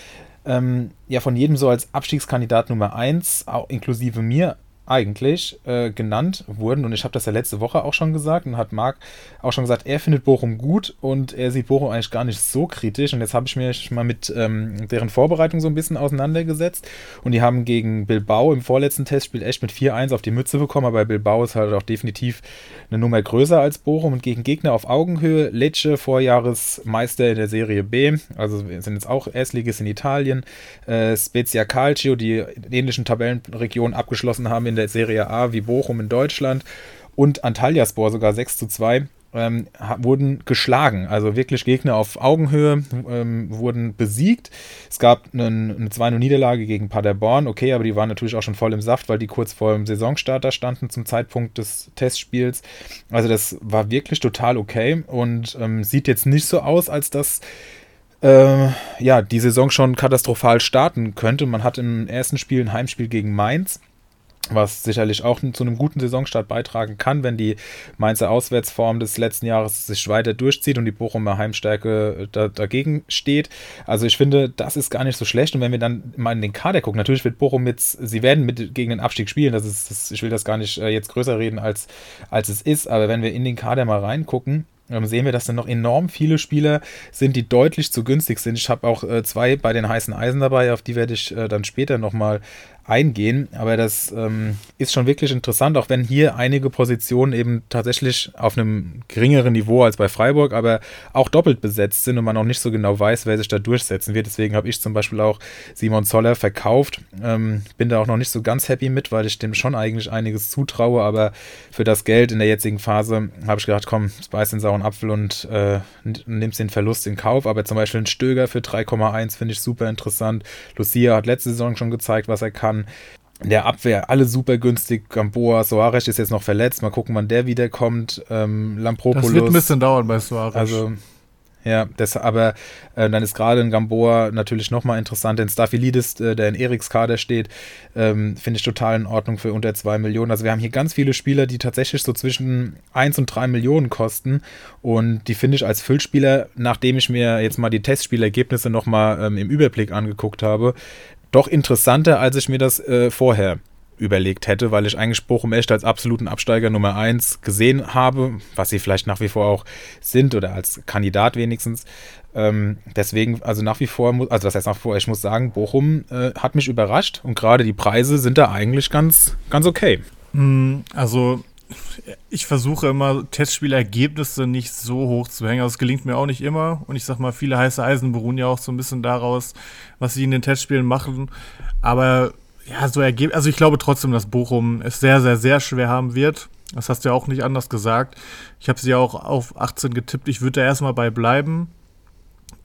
ähm, ja von jedem so als Abstiegskandidat Nummer 1, auch inklusive mir eigentlich, äh, genannt wurden. Und ich habe das ja letzte Woche auch schon gesagt und hat Marc auch schon gesagt, er findet Bochum gut und er sieht Bochum eigentlich gar nicht so kritisch. Und jetzt habe ich mich mal mit ähm, deren Vorbereitung so ein bisschen auseinandergesetzt. Und die haben gegen Bilbao im vorletzten Testspiel echt mit 4-1 auf die Mütze bekommen, aber Bilbao ist halt auch definitiv eine Nummer größer als Bochum und gegen Gegner auf Augenhöhe. Lecce, Vorjahresmeister in der Serie B, also sind jetzt auch Erstligist in Italien. Äh, Spezia Calcio, die in ähnlichen Tabellenregionen abgeschlossen haben in der Serie A wie Bochum in Deutschland. Und Antalyaspor sogar 6 zu 2 ähm, wurden geschlagen. Also wirklich Gegner auf Augenhöhe ähm, wurden besiegt. Es gab einen, eine 2-0-Niederlage gegen Paderborn, okay, aber die waren natürlich auch schon voll im Saft, weil die kurz vor dem Saisonstart da standen zum Zeitpunkt des Testspiels. Also das war wirklich total okay und ähm, sieht jetzt nicht so aus, als dass äh, ja, die Saison schon katastrophal starten könnte. Man hat im ersten Spiel ein Heimspiel gegen Mainz was sicherlich auch zu einem guten Saisonstart beitragen kann, wenn die Mainzer Auswärtsform des letzten Jahres sich weiter durchzieht und die Bochumer Heimstärke da, dagegen steht. Also ich finde, das ist gar nicht so schlecht. Und wenn wir dann mal in den Kader gucken, natürlich wird Bochum mit, sie werden mit gegen den Abstieg spielen. Das ist, das, ich will das gar nicht äh, jetzt größer reden, als, als es ist. Aber wenn wir in den Kader mal reingucken, ähm, sehen wir, dass da noch enorm viele Spieler sind, die deutlich zu günstig sind. Ich habe auch äh, zwei bei den heißen Eisen dabei, auf die werde ich äh, dann später nochmal eingehen. Aber das ähm, ist schon wirklich interessant, auch wenn hier einige Positionen eben tatsächlich auf einem geringeren Niveau als bei Freiburg, aber auch doppelt besetzt sind und man auch nicht so genau weiß, wer sich da durchsetzen wird. Deswegen habe ich zum Beispiel auch Simon Zoller verkauft. Ähm, bin da auch noch nicht so ganz happy mit, weil ich dem schon eigentlich einiges zutraue, aber für das Geld in der jetzigen Phase habe ich gedacht, komm, beiß den sauren Apfel und äh, nimmst den Verlust in Kauf. Aber zum Beispiel ein Stöger für 3,1 finde ich super interessant. Lucia hat letzte Saison schon gezeigt, was er kann. In der Abwehr alle super günstig. Gamboa, Soares ist jetzt noch verletzt. Mal gucken, wann der wiederkommt. Ähm, Lampropoulos. Das wird ein bisschen dauern bei Soares. Also, ja, das, aber äh, dann ist gerade in Gamboa natürlich nochmal interessant, denn Staphylidis, äh, der in Eriks Kader steht, ähm, finde ich total in Ordnung für unter 2 Millionen. Also wir haben hier ganz viele Spieler, die tatsächlich so zwischen 1 und 3 Millionen kosten und die finde ich als Füllspieler, nachdem ich mir jetzt mal die Testspielergebnisse nochmal ähm, im Überblick angeguckt habe, doch interessanter, als ich mir das äh, vorher überlegt hätte, weil ich eigentlich Bochum echt als absoluten Absteiger Nummer 1 gesehen habe, was sie vielleicht nach wie vor auch sind oder als Kandidat wenigstens. Ähm, deswegen, also nach wie vor, also das heißt nach wie vor, ich muss sagen, Bochum äh, hat mich überrascht und gerade die Preise sind da eigentlich ganz, ganz okay. Hm, also ich versuche immer Testspielergebnisse nicht so hoch zu hängen. Also es gelingt mir auch nicht immer. Und ich sag mal, viele heiße Eisen beruhen ja auch so ein bisschen daraus, was sie in den Testspielen machen. Aber ja, so ergeben. Also ich glaube trotzdem, dass Bochum es sehr, sehr, sehr schwer haben wird. Das hast du ja auch nicht anders gesagt. Ich habe sie ja auch auf 18 getippt. Ich würde da erstmal bei bleiben.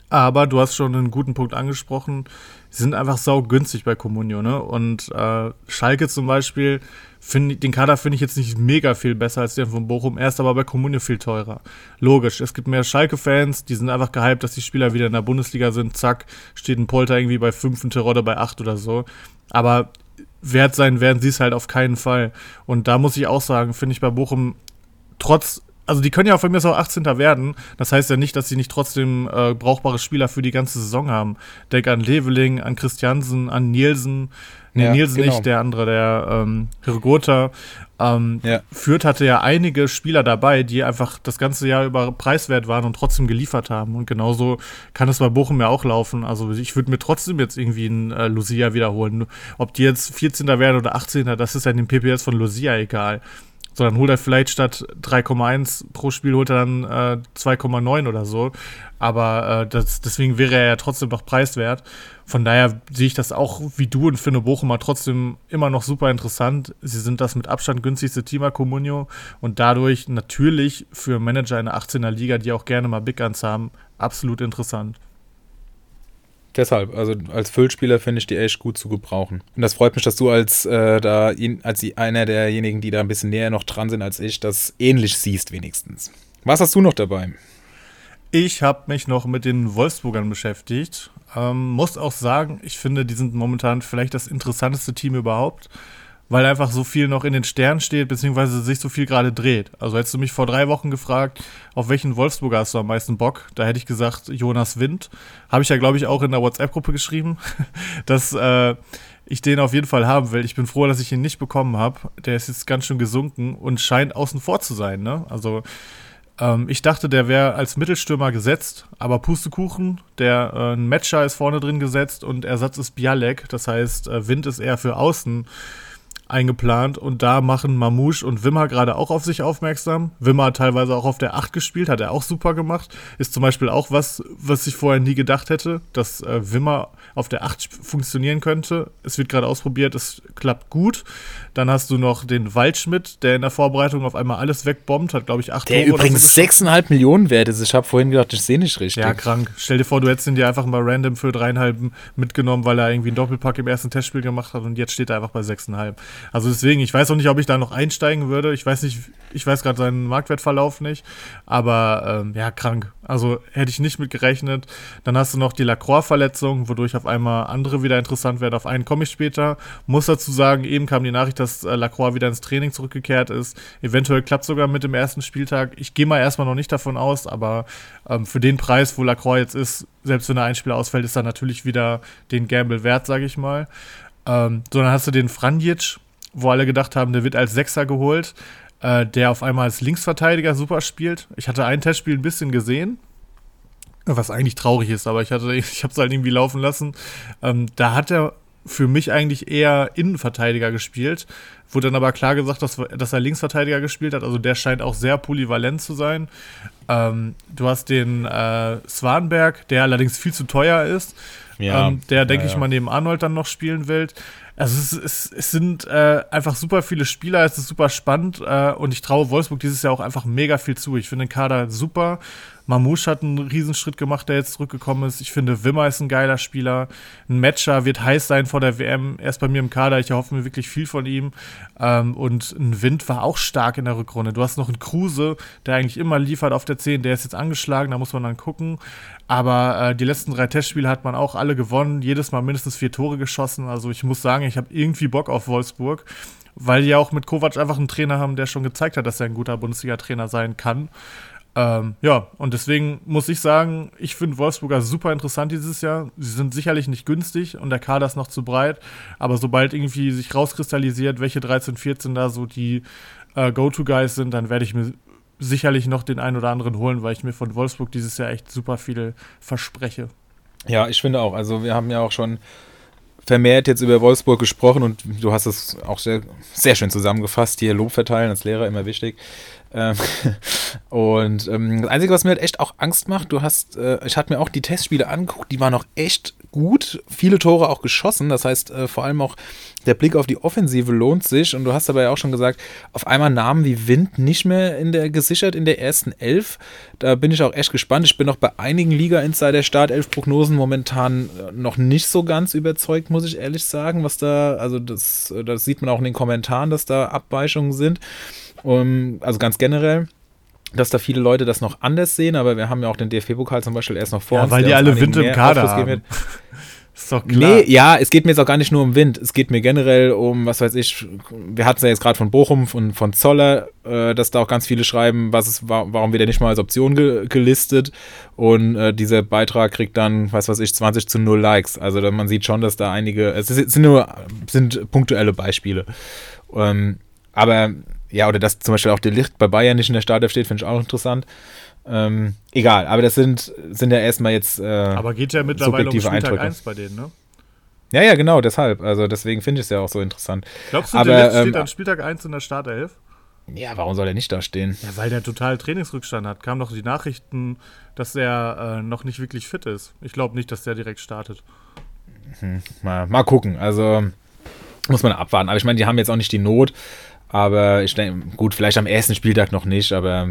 Aber du hast schon einen guten Punkt angesprochen. Sie sind einfach sau günstig bei Comunio, ne? Und äh, Schalke zum Beispiel find, den Kader finde ich jetzt nicht mega viel besser als den von Bochum. Er ist aber bei Kommune viel teurer. Logisch, es gibt mehr Schalke-Fans, die sind einfach gehypt, dass die Spieler wieder in der Bundesliga sind. Zack, steht ein Polter irgendwie bei 5 und Terodde bei 8 oder so. Aber wert sein werden sie es halt auf keinen Fall. Und da muss ich auch sagen, finde ich bei Bochum trotz also die können ja von mir auch 18. werden. Das heißt ja nicht, dass sie nicht trotzdem äh, brauchbare Spieler für die ganze Saison haben. Denk an Leveling, an Christiansen, an Nielsen. Nee, ja, Nielsen genau. nicht, der andere, der ähm, Hirgota. Ähm, ja. Fürth hatte ja einige Spieler dabei, die einfach das ganze Jahr über preiswert waren und trotzdem geliefert haben. Und genauso kann es bei Bochum ja auch laufen. Also ich würde mir trotzdem jetzt irgendwie einen äh, Lucia wiederholen. Ob die jetzt 14. werden oder 18. Das ist ja in dem PPS von Lucia egal sondern holt er vielleicht statt 3,1 pro Spiel holt er dann äh, 2,9 oder so. Aber äh, das, deswegen wäre er ja trotzdem noch preiswert. Von daher sehe ich das auch wie du und finde Bochumer trotzdem immer noch super interessant. Sie sind das mit Abstand günstigste Team Comunio und dadurch natürlich für Manager in der 18er Liga, die auch gerne mal Big Guns haben, absolut interessant. Deshalb, also als Füllspieler finde ich die echt gut zu gebrauchen. Und das freut mich, dass du als äh, da als einer derjenigen, die da ein bisschen näher noch dran sind als ich, das ähnlich siehst wenigstens. Was hast du noch dabei? Ich habe mich noch mit den Wolfsburgern beschäftigt. Ähm, muss auch sagen, ich finde, die sind momentan vielleicht das interessanteste Team überhaupt weil einfach so viel noch in den Sternen steht, beziehungsweise sich so viel gerade dreht. Also hättest du mich vor drei Wochen gefragt, auf welchen Wolfsburger hast du am meisten Bock, da hätte ich gesagt Jonas Wind. Habe ich ja, glaube ich, auch in der WhatsApp-Gruppe geschrieben, dass äh, ich den auf jeden Fall haben will. Ich bin froh, dass ich ihn nicht bekommen habe. Der ist jetzt ganz schön gesunken und scheint außen vor zu sein. Ne? Also ähm, ich dachte, der wäre als Mittelstürmer gesetzt, aber Pustekuchen, der äh, ein Matcher ist vorne drin gesetzt und Ersatz ist Bialek. Das heißt, äh, Wind ist eher für außen eingeplant und da machen Mamouche und Wimmer gerade auch auf sich aufmerksam. Wimmer hat teilweise auch auf der 8 gespielt, hat er auch super gemacht. Ist zum Beispiel auch was, was ich vorher nie gedacht hätte, dass äh, Wimmer auf der 8 funktionieren könnte. Es wird gerade ausprobiert, es klappt gut. Dann hast du noch den Waldschmidt, der in der Vorbereitung auf einmal alles wegbombt, hat glaube ich 8 Der oder übrigens so 6,5 Millionen wert ist. Ich habe vorhin gedacht, ich sehe nicht richtig. Ja, krank. Stell dir vor, du hättest ihn dir einfach mal random für dreieinhalb mitgenommen, weil er irgendwie einen Doppelpack im ersten Testspiel gemacht hat und jetzt steht er einfach bei sechseinhalb. Also deswegen, ich weiß auch nicht, ob ich da noch einsteigen würde. Ich weiß nicht, ich weiß gerade seinen Marktwertverlauf nicht, aber ähm, ja, krank. Also hätte ich nicht mit gerechnet. Dann hast du noch die Lacroix-Verletzung, wodurch auf einmal andere wieder interessant werden. Auf einen komme ich später. Muss dazu sagen, eben kam die Nachricht, dass äh, Lacroix wieder ins Training zurückgekehrt ist. Eventuell klappt sogar mit dem ersten Spieltag. Ich gehe mal erstmal noch nicht davon aus, aber ähm, für den Preis, wo Lacroix jetzt ist, selbst wenn er ein Spieler ausfällt, ist er natürlich wieder den Gamble wert, sage ich mal. Ähm, so, dann hast du den Franjic, wo alle gedacht haben, der wird als Sechser geholt äh, der auf einmal als Linksverteidiger super spielt. Ich hatte ein Testspiel ein bisschen gesehen, was eigentlich traurig ist, aber ich hatte, ich habe es halt irgendwie laufen lassen. Ähm, da hat er für mich eigentlich eher Innenverteidiger gespielt. Wurde dann aber klar gesagt, dass, dass er Linksverteidiger gespielt hat. Also der scheint auch sehr polyvalent zu sein. Ähm, du hast den äh, Swanberg, der allerdings viel zu teuer ist. Ja, ähm, der, denke ja, ich mal, neben Arnold dann noch spielen will. Also es, es, es sind äh, einfach super viele Spieler, es ist super spannend äh, und ich traue Wolfsburg dieses Jahr auch einfach mega viel zu. Ich finde den Kader super. Mamouche hat einen Riesenschritt gemacht, der jetzt zurückgekommen ist. Ich finde, Wimmer ist ein geiler Spieler. Ein Matcher wird heiß sein vor der WM. Er ist bei mir im Kader. Ich erhoffe mir wirklich viel von ihm. Ähm, und ein Wind war auch stark in der Rückrunde. Du hast noch einen Kruse, der eigentlich immer liefert auf der 10. Der ist jetzt angeschlagen, da muss man dann gucken. Aber äh, die letzten drei Testspiele hat man auch alle gewonnen. Jedes Mal mindestens vier Tore geschossen. Also ich muss sagen, ich habe irgendwie Bock auf Wolfsburg weil die ja auch mit Kovac einfach einen Trainer haben, der schon gezeigt hat, dass er ein guter Bundesliga-Trainer sein kann. Ähm, ja, und deswegen muss ich sagen, ich finde Wolfsburger super interessant dieses Jahr. Sie sind sicherlich nicht günstig und der Kader ist noch zu breit, aber sobald irgendwie sich rauskristallisiert, welche 13, 14 da so die äh, Go-To-Guys sind, dann werde ich mir sicherlich noch den einen oder anderen holen, weil ich mir von Wolfsburg dieses Jahr echt super viel verspreche. Ja, ich finde auch. Also wir haben ja auch schon vermehrt jetzt über Wolfsburg gesprochen und du hast es auch sehr, sehr schön zusammengefasst. Hier Lob verteilen als Lehrer immer wichtig. Ähm, und ähm, das Einzige, was mir halt echt auch Angst macht, du hast, äh, ich hatte mir auch die Testspiele angeguckt, die waren auch echt gut, viele Tore auch geschossen. Das heißt, äh, vor allem auch der Blick auf die Offensive lohnt sich. Und du hast aber ja auch schon gesagt, auf einmal Namen wie Wind nicht mehr in der gesichert in der ersten Elf. Da bin ich auch echt gespannt. Ich bin noch bei einigen Liga-Insider Startelf-Prognosen momentan äh, noch nicht so ganz überzeugt, muss ich ehrlich sagen, was da, also das, das sieht man auch in den Kommentaren, dass da Abweichungen sind. Um, also ganz generell dass da viele Leute das noch anders sehen, aber wir haben ja auch den DFB-Pokal zum Beispiel erst noch vor ja, uns. Weil die alle Wind im Kader haben. Ist doch klar. Nee, ja, es geht mir jetzt auch gar nicht nur um Wind. Es geht mir generell um, was weiß ich, wir hatten es ja jetzt gerade von Bochum und von Zoller, äh, dass da auch ganz viele schreiben, was ist, warum wird er nicht mal als Option ge gelistet. Und äh, dieser Beitrag kriegt dann, was weiß ich, 20 zu 0 Likes. Also man sieht schon, dass da einige, es sind nur sind punktuelle Beispiele. Ähm, aber ja, oder dass zum Beispiel auch der Licht bei Bayern nicht in der Startelf steht, finde ich auch interessant. Ähm, egal, aber das sind, sind ja erstmal jetzt. Äh, aber geht ja mittlerweile um Spieltag 1 bei denen, ne? Ja, ja, genau, deshalb. Also deswegen finde ich es ja auch so interessant. Glaubst du, aber, der Licht ähm, steht an Spieltag 1 in der Startelf? Ja, warum soll er nicht da stehen? Ja, weil der total Trainingsrückstand hat. Kamen doch die Nachrichten, dass er äh, noch nicht wirklich fit ist. Ich glaube nicht, dass der direkt startet. Hm, mal, mal gucken. Also muss man abwarten. Aber ich meine, die haben jetzt auch nicht die Not. Aber ich denke, gut, vielleicht am ersten Spieltag noch nicht, aber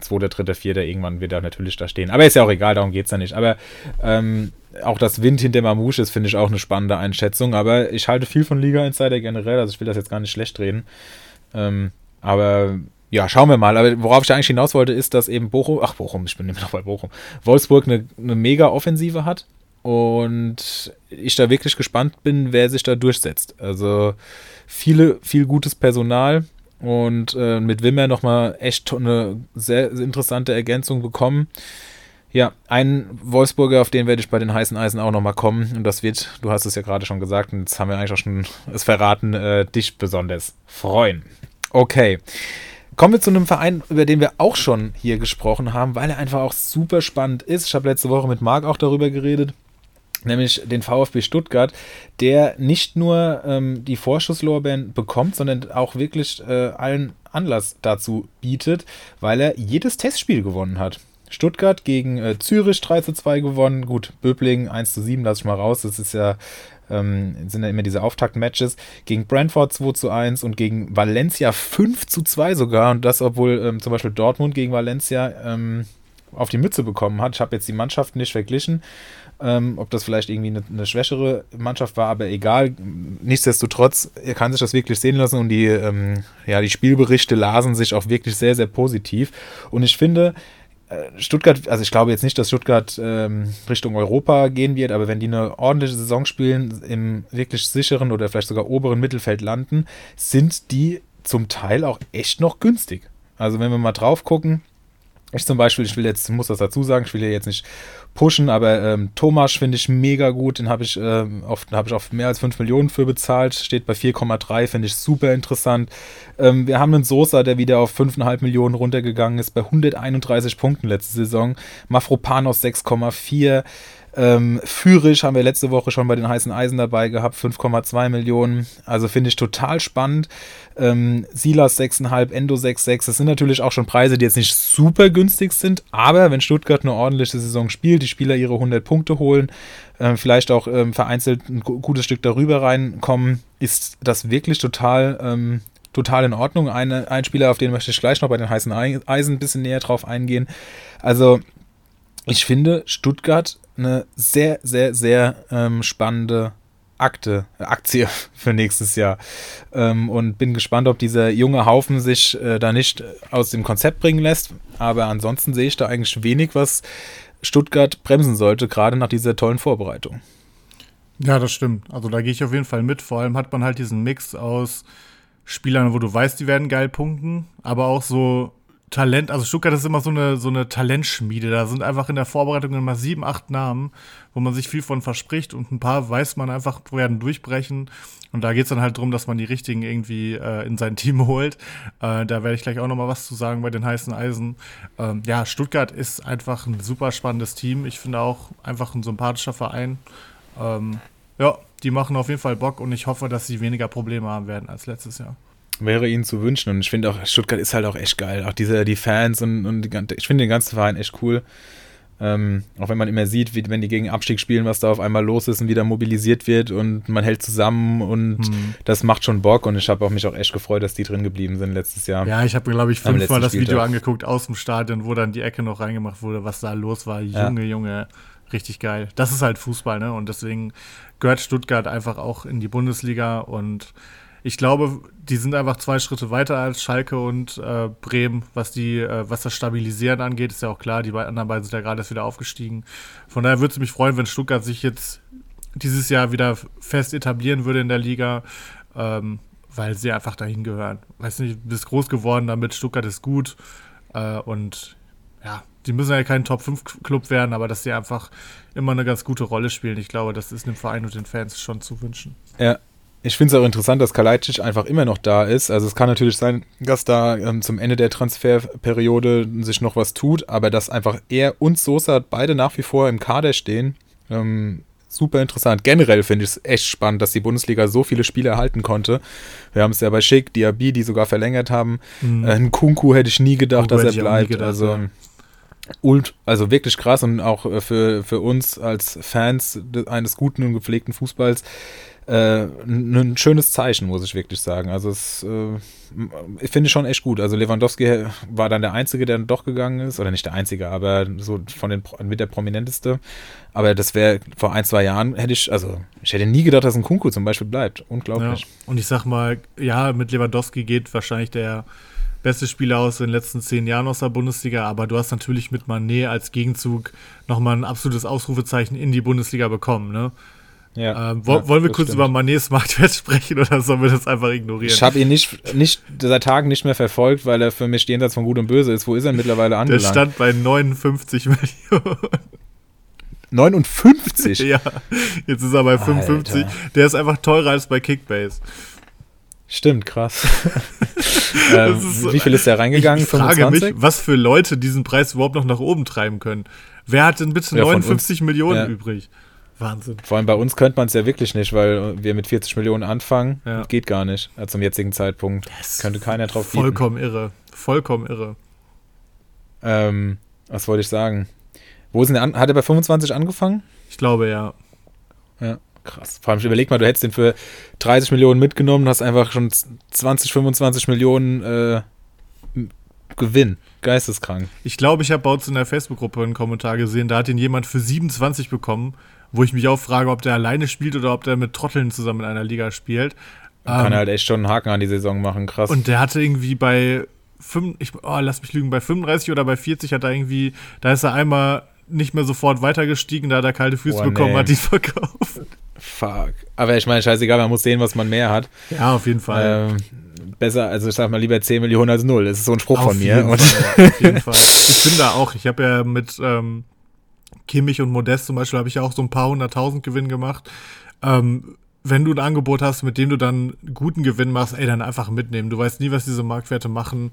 zweiter, dritter, vierter, irgendwann wird er natürlich da stehen. Aber ist ja auch egal, darum geht es ja nicht. Aber ähm, auch das Wind hinter Mamouche ist, finde ich, auch eine spannende Einschätzung. Aber ich halte viel von Liga Insider generell, also ich will das jetzt gar nicht schlecht reden. Ähm, aber ja, schauen wir mal. Aber worauf ich eigentlich hinaus wollte, ist, dass eben Bochum, ach Bochum, ich bin immer noch bei Bochum, Wolfsburg eine, eine mega Offensive hat. Und ich da wirklich gespannt bin, wer sich da durchsetzt. Also viele, viel gutes Personal und äh, mit Wimmer nochmal echt eine sehr interessante Ergänzung bekommen. Ja, ein Wolfsburger, auf den werde ich bei den heißen Eisen auch nochmal kommen. Und das wird, du hast es ja gerade schon gesagt, und jetzt haben wir eigentlich auch schon es verraten, äh, dich besonders freuen. Okay. Kommen wir zu einem Verein, über den wir auch schon hier gesprochen haben, weil er einfach auch super spannend ist. Ich habe letzte Woche mit Marc auch darüber geredet nämlich den VfB Stuttgart, der nicht nur ähm, die Vorschusslorbeeren bekommt, sondern auch wirklich äh, allen Anlass dazu bietet, weil er jedes Testspiel gewonnen hat. Stuttgart gegen äh, Zürich 3 zu 2 gewonnen. Gut, Böbling 1 zu 7, lasse ich mal raus. Das ist ja, ähm, sind ja immer diese Auftakt-Matches. Gegen Brentford 2 zu 1 und gegen Valencia 5 zu 2 sogar. Und das, obwohl ähm, zum Beispiel Dortmund gegen Valencia ähm, auf die Mütze bekommen hat. Ich habe jetzt die Mannschaften nicht verglichen ähm, ob das vielleicht irgendwie eine, eine, schwächere Mannschaft war, aber egal. Nichtsdestotrotz, er kann sich das wirklich sehen lassen und die, ähm, ja, die Spielberichte lasen sich auch wirklich sehr, sehr positiv. Und ich finde, äh, Stuttgart, also ich glaube jetzt nicht, dass Stuttgart ähm, Richtung Europa gehen wird, aber wenn die eine ordentliche Saison spielen, im wirklich sicheren oder vielleicht sogar oberen Mittelfeld landen, sind die zum Teil auch echt noch günstig. Also wenn wir mal drauf gucken, ich zum Beispiel, ich will jetzt, muss das dazu sagen, ich will hier jetzt nicht pushen, aber ähm, Thomas finde ich mega gut, den habe ich, äh, auf, hab ich auf mehr als 5 Millionen für bezahlt, steht bei 4,3, finde ich super interessant. Ähm, wir haben einen Sosa, der wieder auf 5,5 Millionen runtergegangen ist, bei 131 Punkten letzte Saison. Mafropanos 6,4. Ähm, Führisch haben wir letzte Woche schon bei den heißen Eisen dabei gehabt, 5,2 Millionen. Also finde ich total spannend. Ähm, Silas 6,5, Endo 6,6. Das sind natürlich auch schon Preise, die jetzt nicht super günstig sind, aber wenn Stuttgart eine ordentliche Saison spielt, die Spieler ihre 100 Punkte holen, äh, vielleicht auch ähm, vereinzelt ein gutes Stück darüber reinkommen, ist das wirklich total ähm, total in Ordnung. Eine, ein Spieler, auf den möchte ich gleich noch bei den heißen Eisen ein bisschen näher drauf eingehen. Also, ich finde, Stuttgart eine sehr, sehr, sehr ähm, spannende Akte, Aktie für nächstes Jahr. Ähm, und bin gespannt, ob dieser junge Haufen sich äh, da nicht aus dem Konzept bringen lässt. Aber ansonsten sehe ich da eigentlich wenig, was Stuttgart bremsen sollte, gerade nach dieser tollen Vorbereitung. Ja, das stimmt. Also da gehe ich auf jeden Fall mit. Vor allem hat man halt diesen Mix aus Spielern, wo du weißt, die werden geil punkten, aber auch so Talent, also Stuttgart ist immer so eine, so eine Talentschmiede. Da sind einfach in der Vorbereitung immer sieben, acht Namen, wo man sich viel von verspricht und ein paar weiß man einfach, werden durchbrechen. Und da geht es dann halt darum, dass man die richtigen irgendwie äh, in sein Team holt. Äh, da werde ich gleich auch noch mal was zu sagen bei den heißen Eisen. Ähm, ja, Stuttgart ist einfach ein super spannendes Team. Ich finde auch einfach ein sympathischer Verein. Ähm, ja, die machen auf jeden Fall Bock und ich hoffe, dass sie weniger Probleme haben werden als letztes Jahr wäre ihnen zu wünschen. Und ich finde auch, Stuttgart ist halt auch echt geil. Auch diese, die Fans und, und die, ich finde den ganzen Verein echt cool. Ähm, auch wenn man immer sieht, wie, wenn die gegen Abstieg spielen, was da auf einmal los ist und wieder mobilisiert wird und man hält zusammen und mhm. das macht schon Bock und ich habe auch mich auch echt gefreut, dass die drin geblieben sind letztes Jahr. Ja, ich habe, glaube ich, fünfmal das Video angeguckt aus dem Stadion, wo dann die Ecke noch reingemacht wurde, was da los war. Junge, ja. Junge, richtig geil. Das ist halt Fußball, ne? Und deswegen gehört Stuttgart einfach auch in die Bundesliga und ich glaube, die sind einfach zwei Schritte weiter als Schalke und äh, Bremen, was die, äh, was das Stabilisieren angeht, ist ja auch klar. Die anderen beiden sind ja gerade erst wieder aufgestiegen. Von daher würde es mich freuen, wenn Stuttgart sich jetzt dieses Jahr wieder fest etablieren würde in der Liga, ähm, weil sie einfach dahin gehören. Weiß nicht, du bist groß geworden damit, Stuttgart ist gut äh, und ja, die müssen ja kein Top-5-Club werden, aber dass sie einfach immer eine ganz gute Rolle spielen. Ich glaube, das ist dem Verein und den Fans schon zu wünschen. Ja, ich finde es auch interessant, dass Kalajdzic einfach immer noch da ist. Also es kann natürlich sein, dass da ähm, zum Ende der Transferperiode sich noch was tut, aber dass einfach er und Sosa beide nach wie vor im Kader stehen, ähm, super interessant. Generell finde ich es echt spannend, dass die Bundesliga so viele Spiele erhalten konnte. Wir haben es ja bei Schick, Diaby, die sogar verlängert haben. Mhm. Äh, Kunku hätte ich nie gedacht, Kunku dass er bleibt. Gedacht, also ja. Und, also wirklich krass und auch äh, für, für uns als Fans eines guten und gepflegten Fußballs äh, ein schönes Zeichen, muss ich wirklich sagen. Also es äh, ich finde schon echt gut. Also Lewandowski war dann der Einzige, der doch gegangen ist, oder nicht der Einzige, aber so von den mit der prominenteste. Aber das wäre vor ein, zwei Jahren hätte ich, also ich hätte nie gedacht, dass ein Kunku zum Beispiel bleibt. Unglaublich. Ja. Und ich sag mal, ja, mit Lewandowski geht wahrscheinlich der beste Spieler aus den letzten zehn Jahren aus der Bundesliga, aber du hast natürlich mit Manet als Gegenzug nochmal ein absolutes Ausrufezeichen in die Bundesliga bekommen, ne? Ja, ähm, wo, ja, wollen wir kurz stimmt. über Manets Marktwert sprechen oder sollen wir das einfach ignorieren? Ich habe ihn nicht, nicht seit Tagen nicht mehr verfolgt, weil er für mich jenseits von Gut und Böse ist. Wo ist er mittlerweile angelangt? Der stand bei 59 Millionen. 59? ja, jetzt ist er bei 55. Alter. Der ist einfach teurer als bei Kickbase. Stimmt, krass. ähm, so, wie viel ist der reingegangen? Ich, ich frage mich, was für Leute diesen Preis überhaupt noch nach oben treiben können. Wer hat denn bitte ja, 59 Millionen ja. übrig? Wahnsinn. Vor allem bei uns könnte man es ja wirklich nicht, weil wir mit 40 Millionen anfangen. Ja. Geht gar nicht äh, zum jetzigen Zeitpunkt. könnte keiner drauf bieten. Vollkommen irre. Vollkommen irre. Ähm, was wollte ich sagen? Wo ist denn der an Hat er bei 25 angefangen? Ich glaube, ja. Ja, krass. Vor allem überleg mal, du hättest den für 30 Millionen mitgenommen, hast einfach schon 20, 25 Millionen äh, Gewinn. Geisteskrank. Ich glaube, ich habe bei uns in der Facebook-Gruppe einen Kommentar gesehen, da hat ihn jemand für 27 bekommen, wo ich mich auch frage, ob der alleine spielt oder ob der mit Trotteln zusammen in einer Liga spielt. Kann Ähm, halt echt schon einen Haken an die Saison machen, krass. Und der hatte irgendwie bei 5, ich, oh, lass mich lügen, bei 35 oder bei 40 hat er irgendwie, da ist er einmal nicht mehr sofort weitergestiegen, da hat er kalte Füße Oh, bekommen, nee. hat die verkauft. Fuck. Aber ich meine, scheißegal, man muss sehen, was man mehr hat. Ja, auf jeden Fall. Ähm, besser, also ich sag mal lieber 10 Millionen als null. Das ist so ein Spruch auf von mir. Fall, auf jeden Fall. Ich bin da auch. Ich habe ja mit ähm, Kimmich und Modest zum Beispiel habe ich ja auch so ein paar hunderttausend Gewinn gemacht. Ähm, wenn du ein Angebot hast, mit dem du dann guten Gewinn machst, ey, dann einfach mitnehmen. Du weißt nie, was diese Marktwerte machen.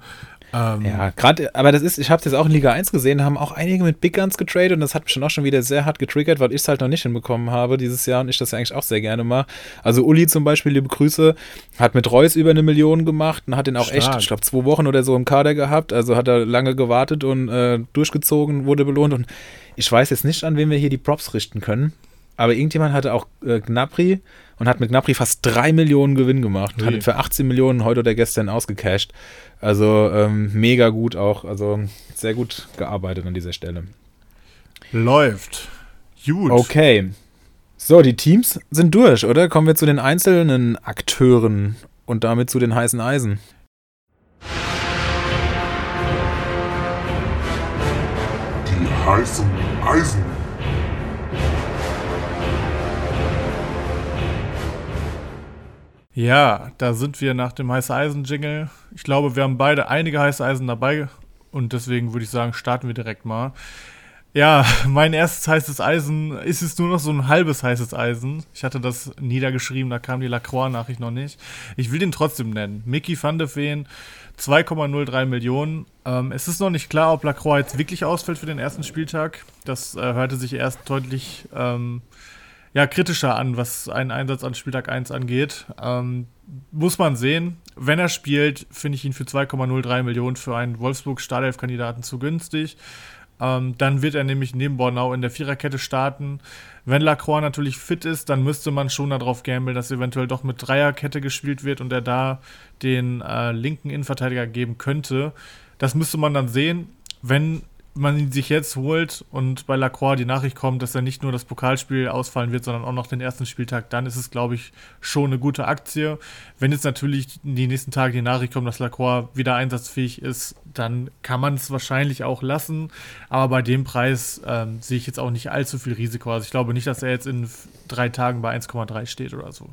Ähm, Ja, gerade, aber das ist, ich habe es jetzt auch in Liga 1 gesehen, haben auch einige mit Big Guns getradet und das hat mich schon auch schon wieder sehr hart getriggert, weil ich es halt noch nicht hinbekommen habe dieses Jahr und ich das ja eigentlich auch sehr gerne mache. Also Uli zum Beispiel, liebe Grüße, hat mit Reus über eine Million gemacht und hat den auch echt, Stark. ich glaube, zwei Wochen oder so im Kader gehabt, also hat er lange gewartet und äh, durchgezogen, wurde belohnt und ich weiß jetzt nicht, an wen wir hier die Props richten können. Aber irgendjemand hatte auch äh, Gnabry und hat mit Gnabry fast 3 Millionen Gewinn gemacht. Ui. Hat ihn für 18 Millionen heute oder gestern ausgecasht. Also ähm, mega gut auch. Also sehr gut gearbeitet an dieser Stelle. Läuft. Gut. Okay. So, die Teams sind durch, oder? Kommen wir zu den einzelnen Akteuren und damit zu den heißen Eisen. Die heißen Eisen. Ja, da sind wir nach dem heiße Eisen-Jingle. Ich glaube, wir haben beide einige heiße Eisen dabei und deswegen würde ich sagen, starten wir direkt mal. Ja, mein erstes heißes Eisen ist es nur noch so ein halbes heißes Eisen. Ich hatte das niedergeschrieben, da kam die Lacroix-Nachricht noch nicht. Ich will den trotzdem nennen. Mickey van de Veen, 2,03 Millionen. Ähm, es ist noch nicht klar, ob Lacroix jetzt wirklich ausfällt für den ersten Spieltag. Das äh, hörte sich erst deutlich ähm, ja, kritischer an, was einen Einsatz an Spieltag 1 angeht. Ähm, muss man sehen. Wenn er spielt, finde ich ihn für 2,03 Millionen für einen Wolfsburg-Startelf-Kandidaten zu günstig. Ähm, dann wird er nämlich neben Bornau in der Viererkette starten. Wenn Lacroix natürlich fit ist, dann müsste man schon darauf gambeln, dass eventuell doch mit Dreierkette gespielt wird und er da den äh, linken Innenverteidiger geben könnte. Das müsste man dann sehen. Wenn man ihn sich jetzt holt und bei Lacroix die Nachricht kommt, dass er nicht nur das Pokalspiel ausfallen wird, sondern auch noch den ersten Spieltag, dann ist es, glaube ich, schon eine gute Aktie. Wenn jetzt natürlich die nächsten Tage die Nachricht kommt, dass Lacroix wieder einsatzfähig ist, dann kann man es wahrscheinlich auch lassen. Aber bei dem Preis ähm, sehe ich jetzt auch nicht allzu viel Risiko. Also ich glaube nicht, dass er jetzt in drei Tagen bei 1,3 steht oder so.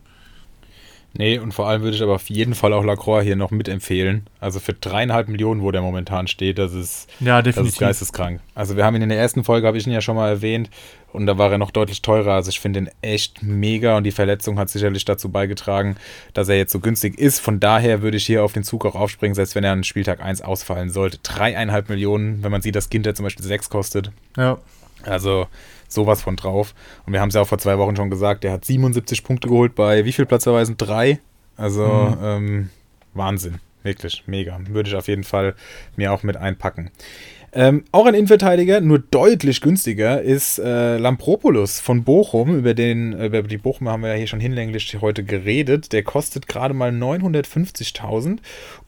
Nee, und vor allem würde ich aber auf jeden Fall auch Lacroix hier noch mitempfehlen. Also für dreieinhalb Millionen, wo der momentan steht, das ist, Ja, das ist geisteskrank. Also wir haben ihn in der ersten Folge, habe ich ihn ja schon mal erwähnt, und da war er noch deutlich teurer. Also ich finde ihn echt mega und die Verletzung hat sicherlich dazu beigetragen, dass er jetzt so günstig ist. Von daher würde ich hier auf den Zug auch aufspringen, selbst wenn er an Spieltag 1 ausfallen sollte. Dreieinhalb Millionen, wenn man sieht, dass Ginter zum Beispiel sechs kostet. Ja. Also sowas von drauf. Und wir haben es ja auch vor zwei Wochen schon gesagt, der hat 77 Punkte geholt bei wie viel Platzerweisen? Drei. Also Mhm. ähm, Wahnsinn. Wirklich, mega. Würde ich auf jeden Fall mir auch mit einpacken. Ähm, auch ein Innenverteidiger, nur deutlich günstiger, ist äh, Lampropoulos von Bochum. Über, den, äh, über die Bochum haben wir ja hier schon hinlänglich heute geredet. Der kostet gerade mal 950.000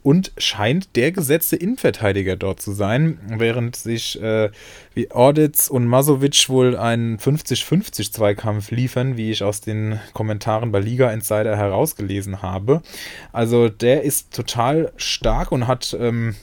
und scheint der gesetzte Innenverteidiger dort zu sein, während sich äh, wie Orditz und Masovic wohl einen 50-50-Zweikampf liefern, wie ich aus den Kommentaren bei Liga Insider herausgelesen habe. Also der ist total stark und hat. Ähm,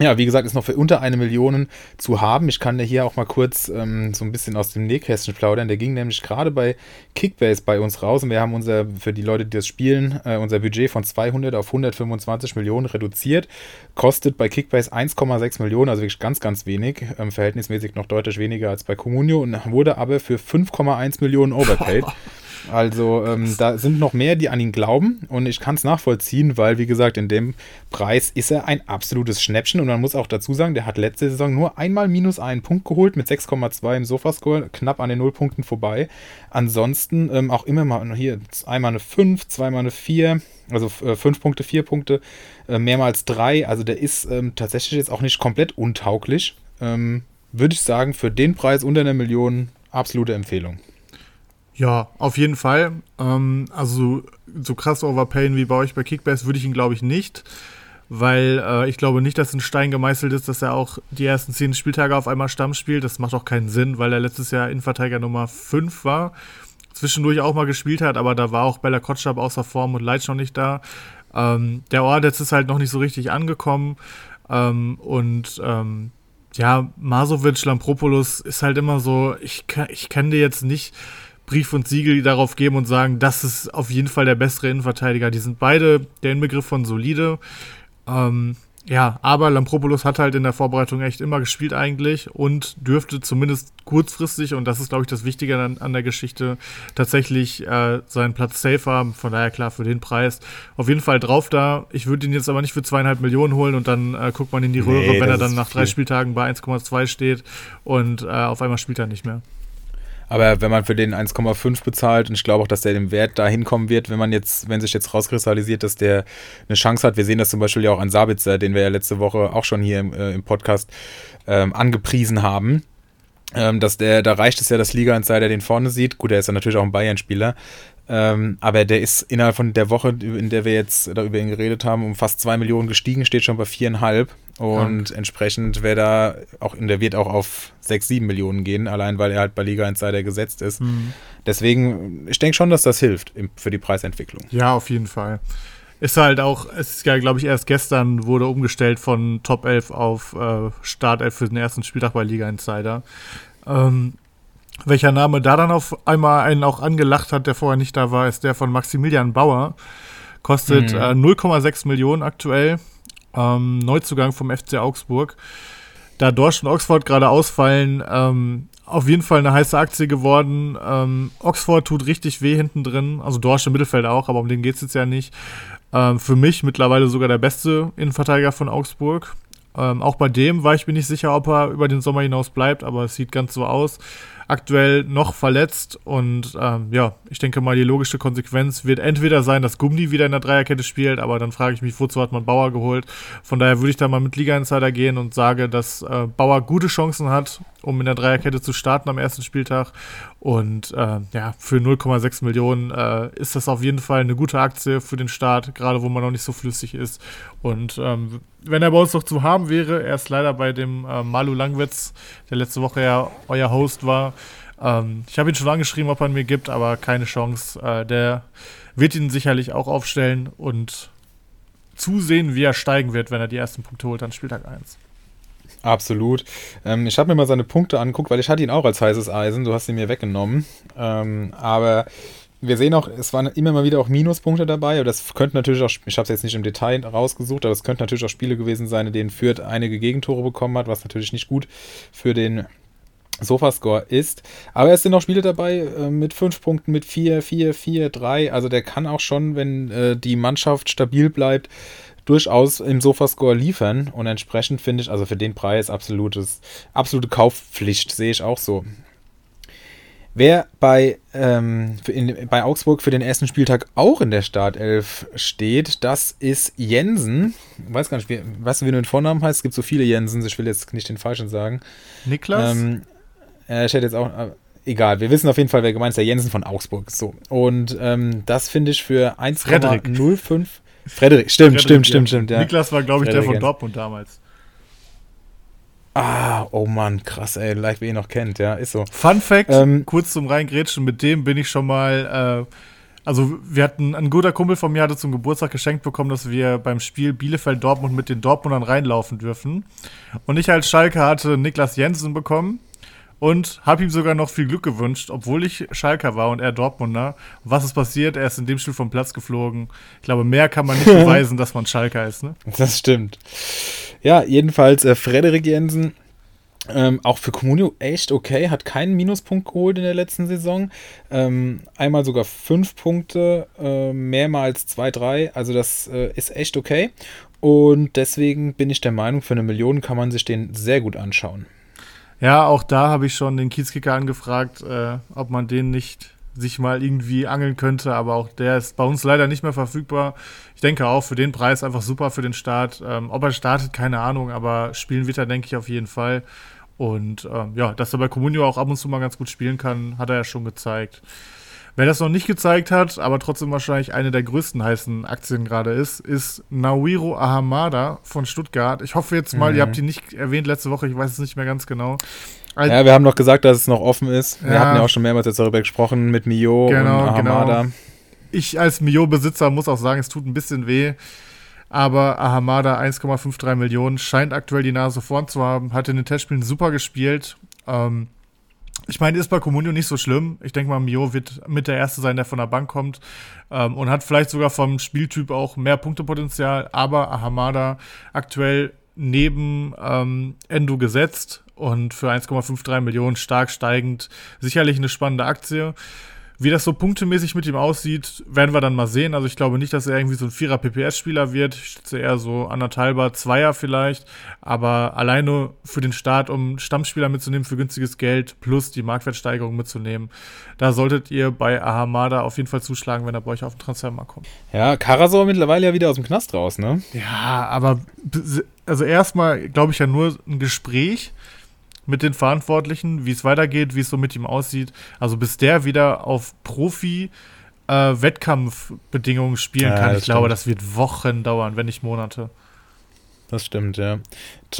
ja, wie gesagt, ist noch für unter eine Million zu haben. Ich kann dir hier auch mal kurz ähm, so ein bisschen aus dem Nähkästchen plaudern. Der ging nämlich gerade bei Kickbase bei uns raus und wir haben unser, für die Leute, die das spielen, äh, unser Budget von 200 auf 125 Millionen reduziert. Kostet bei Kickbase 1,6 Millionen, also wirklich ganz, ganz wenig. Ähm, verhältnismäßig noch deutlich weniger als bei Comunio und wurde aber für 5,1 Millionen overpaid. Also ähm, da sind noch mehr, die an ihn glauben und ich kann es nachvollziehen, weil wie gesagt, in dem Preis ist er ein absolutes Schnäppchen und man muss auch dazu sagen, der hat letzte Saison nur einmal minus einen Punkt geholt mit 6,2 im Sofascore, knapp an den Nullpunkten vorbei. Ansonsten ähm, auch immer mal hier einmal eine 5, zweimal eine 4, also 5 äh, Punkte, 4 Punkte, äh, mehrmals 3. Also der ist ähm, tatsächlich jetzt auch nicht komplett untauglich. Ähm, Würde ich sagen, für den Preis unter einer Million absolute Empfehlung. Ja, auf jeden Fall. Ähm, also so krass overpayen wie bei euch bei Kickbase würde ich ihn, glaube ich, nicht. Weil äh, ich glaube nicht, dass ein Stein gemeißelt ist, dass er auch die ersten zehn Spieltage auf einmal Stamm spielt. Das macht auch keinen Sinn, weil er letztes Jahr Innenverteidiger Nummer 5 war. Zwischendurch auch mal gespielt hat, aber da war auch Bella Kotschab außer Form und Leitsch noch nicht da. Ähm, der Ort jetzt ist halt noch nicht so richtig angekommen. Ähm, und ähm, ja, Masovic, Lampropoulos ist halt immer so, ich ich kann dir jetzt nicht Brief und Siegel darauf geben und sagen, das ist auf jeden Fall der bessere Innenverteidiger. Die sind beide der Inbegriff von solide. Ähm, ja, aber Lampropoulos hat halt in der Vorbereitung echt immer gespielt eigentlich und dürfte zumindest kurzfristig, und das ist, glaube ich, das Wichtige an, an der Geschichte, tatsächlich äh, seinen Platz safe haben. Von daher klar, für den Preis auf jeden Fall drauf da. Ich würde ihn jetzt aber nicht für zweieinhalb Millionen holen und dann äh, guckt man in die Röhre, nee, wenn er dann nach viel. drei Spieltagen bei 1,2 steht und äh, auf einmal spielt er nicht mehr. Aber wenn man für den 1,5 bezahlt, und ich glaube auch, dass der dem Wert da hinkommen wird, wenn man jetzt, wenn sich jetzt rauskristallisiert, dass der eine Chance hat. Wir sehen das zum Beispiel ja auch an Sabitzer, den wir ja letzte Woche auch schon hier im, äh, im Podcast ähm, angepriesen haben. Ähm, dass der, da reicht es ja, dass Liga Insider den vorne sieht. Gut, er ist ja natürlich auch ein Bayern-Spieler. Ähm, aber der ist innerhalb von der Woche, in der wir jetzt über ihn geredet haben, um fast zwei Millionen gestiegen, steht schon bei viereinhalb. Und ja. entsprechend wäre da auch, der wird auch auf sechs, sieben Millionen gehen, allein weil er halt bei Liga Insider gesetzt ist. Mhm. Deswegen, ich denke schon, dass das hilft für die Preisentwicklung. Ja, auf jeden Fall. Ist halt auch, es ist ja, glaube ich, erst gestern wurde umgestellt von Top 11 auf äh, Startelf für den ersten Spieltag bei Liga Insider. Ähm, welcher Name da dann auf einmal einen auch angelacht hat, der vorher nicht da war, ist der von Maximilian Bauer. Kostet mhm. äh, 0,6 Millionen aktuell. Ähm, Neuzugang vom FC Augsburg. Da Dorsch und Oxford gerade ausfallen, ähm, auf jeden Fall eine heiße Aktie geworden. Ähm, Oxford tut richtig weh hinten drin, also Dorsch im Mittelfeld auch, aber um den geht es jetzt ja nicht. Ähm, für mich mittlerweile sogar der beste Innenverteidiger von Augsburg. Ähm, auch bei dem war ich mir nicht sicher, ob er über den Sommer hinaus bleibt, aber es sieht ganz so aus aktuell noch verletzt und ähm, ja, ich denke mal, die logische Konsequenz wird entweder sein, dass Gummi wieder in der Dreierkette spielt, aber dann frage ich mich, wozu hat man Bauer geholt? Von daher würde ich da mal mit Liga Insider gehen und sage, dass äh, Bauer gute Chancen hat, um in der Dreierkette zu starten am ersten Spieltag und äh, ja, für 0,6 Millionen äh, ist das auf jeden Fall eine gute Aktie für den Start, gerade wo man noch nicht so flüssig ist und ähm, wenn er bei uns noch zu haben wäre, er ist leider bei dem äh, Malu Langwitz, der letzte Woche ja euer Host war. Ähm, ich habe ihn schon angeschrieben, ob er mir gibt, aber keine Chance. Äh, der wird ihn sicherlich auch aufstellen und zusehen, wie er steigen wird, wenn er die ersten Punkte holt an Spieltag 1. Absolut. Ähm, ich habe mir mal seine Punkte angeguckt, weil ich hatte ihn auch als heißes Eisen. Du hast ihn mir weggenommen. Ähm, aber wir sehen auch, es waren immer mal wieder auch Minuspunkte dabei. Aber das könnte natürlich auch, ich habe es jetzt nicht im Detail rausgesucht, aber es könnten natürlich auch Spiele gewesen sein, in denen Fürth einige Gegentore bekommen hat, was natürlich nicht gut für den Sofascore ist. Aber es sind auch Spiele dabei äh, mit 5 Punkten, mit 4, 4, 4, 3. Also der kann auch schon, wenn äh, die Mannschaft stabil bleibt, durchaus im Sofascore liefern. Und entsprechend finde ich, also für den Preis absolutes, absolute Kaufpflicht, sehe ich auch so. Wer bei, ähm, in, bei Augsburg für den ersten Spieltag auch in der Startelf steht, das ist Jensen. Ich weiß gar nicht, wie, weißt du, wie du den Vornamen heißt? Es gibt so viele Jensens, ich will jetzt nicht den falschen sagen. Niklas? Ähm, äh, ich hätte jetzt auch. Äh, egal, wir wissen auf jeden Fall, wer gemeint ist, der Jensen von Augsburg. So. Und ähm, das finde ich für 1,05. Frederik, stimmt, Frederik, stimmt, stimmt, stimmt. Ja. Niklas war, glaube ich, Frederik der von Dortmund damals. Ah, oh Mann, krass, ey, leicht wie ihr noch kennt, ja, ist so. Fun Fact, ähm, kurz zum Reingrätschen, mit dem bin ich schon mal, äh, also wir hatten, ein guter Kumpel von mir hatte zum Geburtstag geschenkt bekommen, dass wir beim Spiel Bielefeld-Dortmund mit den Dortmundern reinlaufen dürfen. Und ich als Schalke hatte Niklas Jensen bekommen und habe ihm sogar noch viel Glück gewünscht, obwohl ich Schalker war und er Dortmunder. was ist passiert? Er ist in dem Spiel vom Platz geflogen. Ich glaube, mehr kann man nicht beweisen, dass man Schalker ist, ne? Das stimmt. Ja, jedenfalls äh, Frederik Jensen Ähm, auch für Comunio echt okay, hat keinen Minuspunkt geholt in der letzten Saison. Ähm, einmal sogar fünf Punkte, äh, mehrmals zwei, drei. Also das äh, ist echt okay. Und deswegen bin ich der Meinung, für eine Million kann man sich den sehr gut anschauen. Ja, auch da habe ich schon den Kiezkicker angefragt, äh, ob man den nicht sich mal irgendwie angeln könnte, aber auch der ist bei uns leider nicht mehr verfügbar. Ich denke auch für den Preis einfach super für den Start. Ähm, ob er startet, keine Ahnung, aber spielen wird er, denke ich, auf jeden Fall. Und ähm, ja, dass er bei Comunio auch ab und zu mal ganz gut spielen kann, hat er ja schon gezeigt. Wer das noch nicht gezeigt hat, aber trotzdem wahrscheinlich eine der größten heißen Aktien gerade ist, ist Naoiro Ahamada von Stuttgart. Ich hoffe jetzt mal, mhm. ihr habt ihn nicht erwähnt letzte Woche, ich weiß es nicht mehr ganz genau. Ja, wir haben noch gesagt, dass es noch offen ist. Wir ja. hatten ja auch schon mehrmals jetzt darüber gesprochen mit Mio genau, und Ahamada. Genau. Ich als Mio-Besitzer muss auch sagen, es tut ein bisschen weh. Aber Ahamada 1,53 Millionen scheint aktuell die Nase vorn zu haben. Hat in den Testspielen super gespielt. Ähm, ich meine, ist bei Comunio nicht so schlimm. Ich denke mal, Mio wird mit der Erste sein, der von der Bank kommt. Ähm, und hat vielleicht sogar vom Spieltyp auch mehr Punktepotenzial. Aber Ahamada aktuell neben ähm, Endo gesetzt und für 1,53 Millionen stark steigend. Sicherlich eine spannende Aktie. Wie das so punktemäßig mit ihm aussieht, werden wir dann mal sehen. Also ich glaube nicht, dass er irgendwie so ein Vierer PPS-Spieler wird. Ich schätze eher so anderthalber, Zweier vielleicht. Aber alleine für den Start, um Stammspieler mitzunehmen für günstiges Geld plus die Marktwertsteigerung mitzunehmen, da solltet ihr bei Ahamada auf jeden Fall zuschlagen, wenn er bei euch auf den Transfermarkt kommt. Ja, Karasor mittlerweile ja wieder aus dem Knast raus, ne? Ja, aber also erstmal glaube ich ja nur ein Gespräch mit den Verantwortlichen, wie es weitergeht, wie es so mit ihm aussieht. Also bis der wieder auf Profi äh, Wettkampfbedingungen spielen ja, kann, ich glaube, das wird Wochen dauern, wenn nicht Monate. Das stimmt, ja.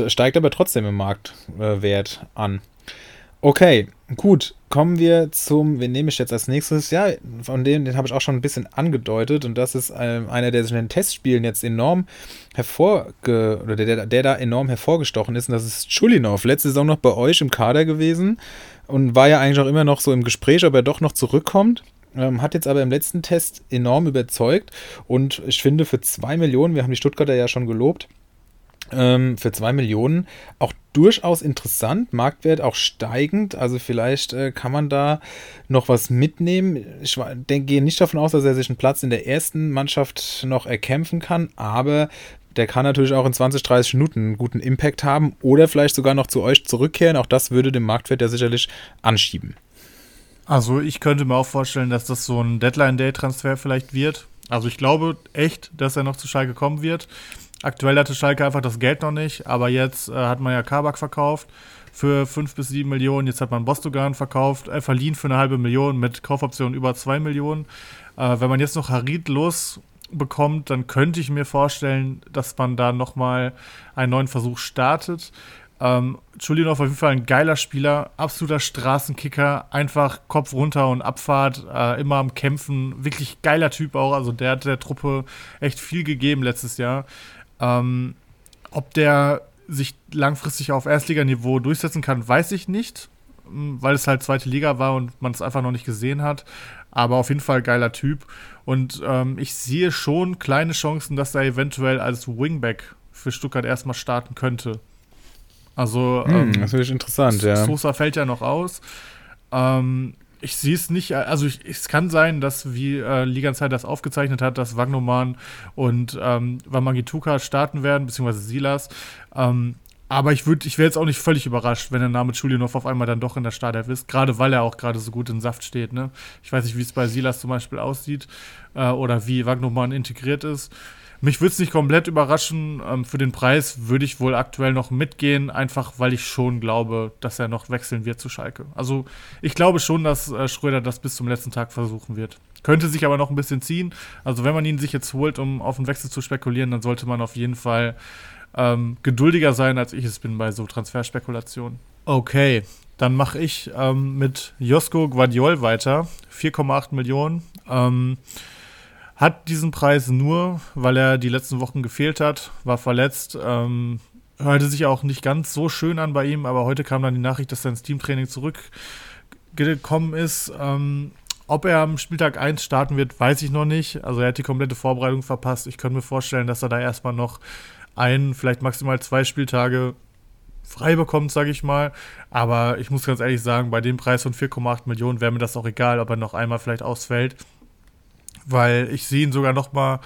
Steigt aber trotzdem im Marktwert äh, an. Okay, gut. Kommen wir zum, wen nehme ich jetzt als nächstes? Ja, von dem, den habe ich auch schon ein bisschen angedeutet und das ist ähm, einer, der sich in den Testspielen jetzt enorm hervorge oder der, der da enorm hervorgestochen ist und das ist Chulinov. Letzte Saison noch bei euch im Kader gewesen und war ja eigentlich auch immer noch so im Gespräch, ob er doch noch zurückkommt. Ähm, hat jetzt aber im letzten Test enorm überzeugt und ich finde für zwei Millionen, wir haben die Stuttgarter ja schon gelobt, ähm, für 2 Millionen auch durchaus interessant, Marktwert auch steigend, also vielleicht äh, kann man da noch was mitnehmen. Ich denke, gehe nicht davon aus, dass er sich einen Platz in der ersten Mannschaft noch erkämpfen kann, aber der kann natürlich auch in 20, 30 Minuten einen guten Impact haben oder vielleicht sogar noch zu euch zurückkehren. Auch das würde den Marktwert ja sicherlich anschieben. Also ich könnte mir auch vorstellen, dass das so ein Deadline-Day-Transfer vielleicht wird. Also ich glaube echt, dass er noch zu Schalke kommen wird. Aktuell hatte Schalke einfach das Geld noch nicht, aber jetzt äh, hat man ja Kabak verkauft für 5 bis 7 Millionen. Jetzt hat man Bostogan verkauft, äh, verliehen für eine halbe Million mit Kaufoptionen über 2 Millionen. Äh, wenn man jetzt noch Harid losbekommt, dann könnte ich mir vorstellen, dass man da nochmal einen neuen Versuch startet. Ähm, Chulinov auf jeden Fall ein geiler Spieler, absoluter Straßenkicker, einfach Kopf runter und Abfahrt, äh, immer am Kämpfen, wirklich geiler Typ auch. Also der hat der Truppe echt viel gegeben letztes Jahr. Ähm, ob der sich langfristig auf Erstliganiveau durchsetzen kann, weiß ich nicht, weil es halt zweite Liga war und man es einfach noch nicht gesehen hat. Aber auf jeden Fall geiler Typ. Und ähm, ich sehe schon kleine Chancen, dass er eventuell als Wingback für Stuttgart erstmal starten könnte. Also, hm, ähm, das ist interessant, ja. Sosa fällt ja noch aus. Ähm, ich sehe es nicht, also ich, es kann sein, dass, wie äh, Liganzeit das aufgezeichnet hat, dass Wagnoman und ähm, Wamangituka starten werden, beziehungsweise Silas. Ähm, aber ich würde, ich wäre jetzt auch nicht völlig überrascht, wenn der Name Chulinov auf einmal dann doch in der Startelf ist, gerade weil er auch gerade so gut in Saft steht. Ne? Ich weiß nicht, wie es bei Silas zum Beispiel aussieht äh, oder wie Wagnoman integriert ist. Mich würde es nicht komplett überraschen. Ähm, für den Preis würde ich wohl aktuell noch mitgehen, einfach weil ich schon glaube, dass er noch wechseln wird zu Schalke. Also ich glaube schon, dass äh, Schröder das bis zum letzten Tag versuchen wird. Könnte sich aber noch ein bisschen ziehen. Also wenn man ihn sich jetzt holt, um auf einen Wechsel zu spekulieren, dann sollte man auf jeden Fall ähm, geduldiger sein, als ich es bin bei so Transferspekulationen. Okay, dann mache ich ähm, mit Josko Guardiol weiter. 4,8 Millionen. Ähm, hat diesen Preis nur, weil er die letzten Wochen gefehlt hat, war verletzt. Ähm, hörte sich auch nicht ganz so schön an bei ihm, aber heute kam dann die Nachricht, dass er ins Teamtraining zurückgekommen ist. Ähm, ob er am Spieltag 1 starten wird, weiß ich noch nicht. Also er hat die komplette Vorbereitung verpasst. Ich könnte mir vorstellen, dass er da erstmal noch ein, vielleicht maximal zwei Spieltage frei bekommt, sage ich mal. Aber ich muss ganz ehrlich sagen, bei dem Preis von 4,8 Millionen wäre mir das auch egal, ob er noch einmal vielleicht ausfällt. Weil ich sehe ihn sogar noch mal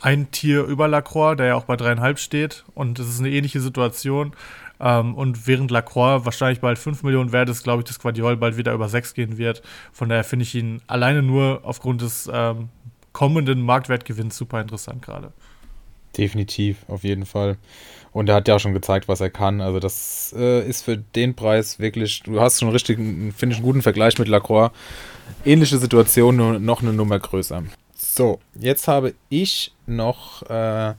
ein Tier über Lacroix, der ja auch bei dreieinhalb steht. Und es ist eine ähnliche Situation. Ähm, und während Lacroix wahrscheinlich bald 5 Millionen wert ist, glaube ich, dass Guardiol bald wieder über 6 gehen wird. Von daher finde ich ihn alleine nur aufgrund des ähm, kommenden Marktwertgewinns super interessant gerade. Definitiv, auf jeden Fall. Und er hat ja auch schon gezeigt, was er kann. Also das äh, ist für den Preis wirklich, du hast schon richtig, finde ich, einen guten Vergleich mit Lacroix. Ähnliche Situation, nur noch eine Nummer größer. So, jetzt habe ich noch, äh,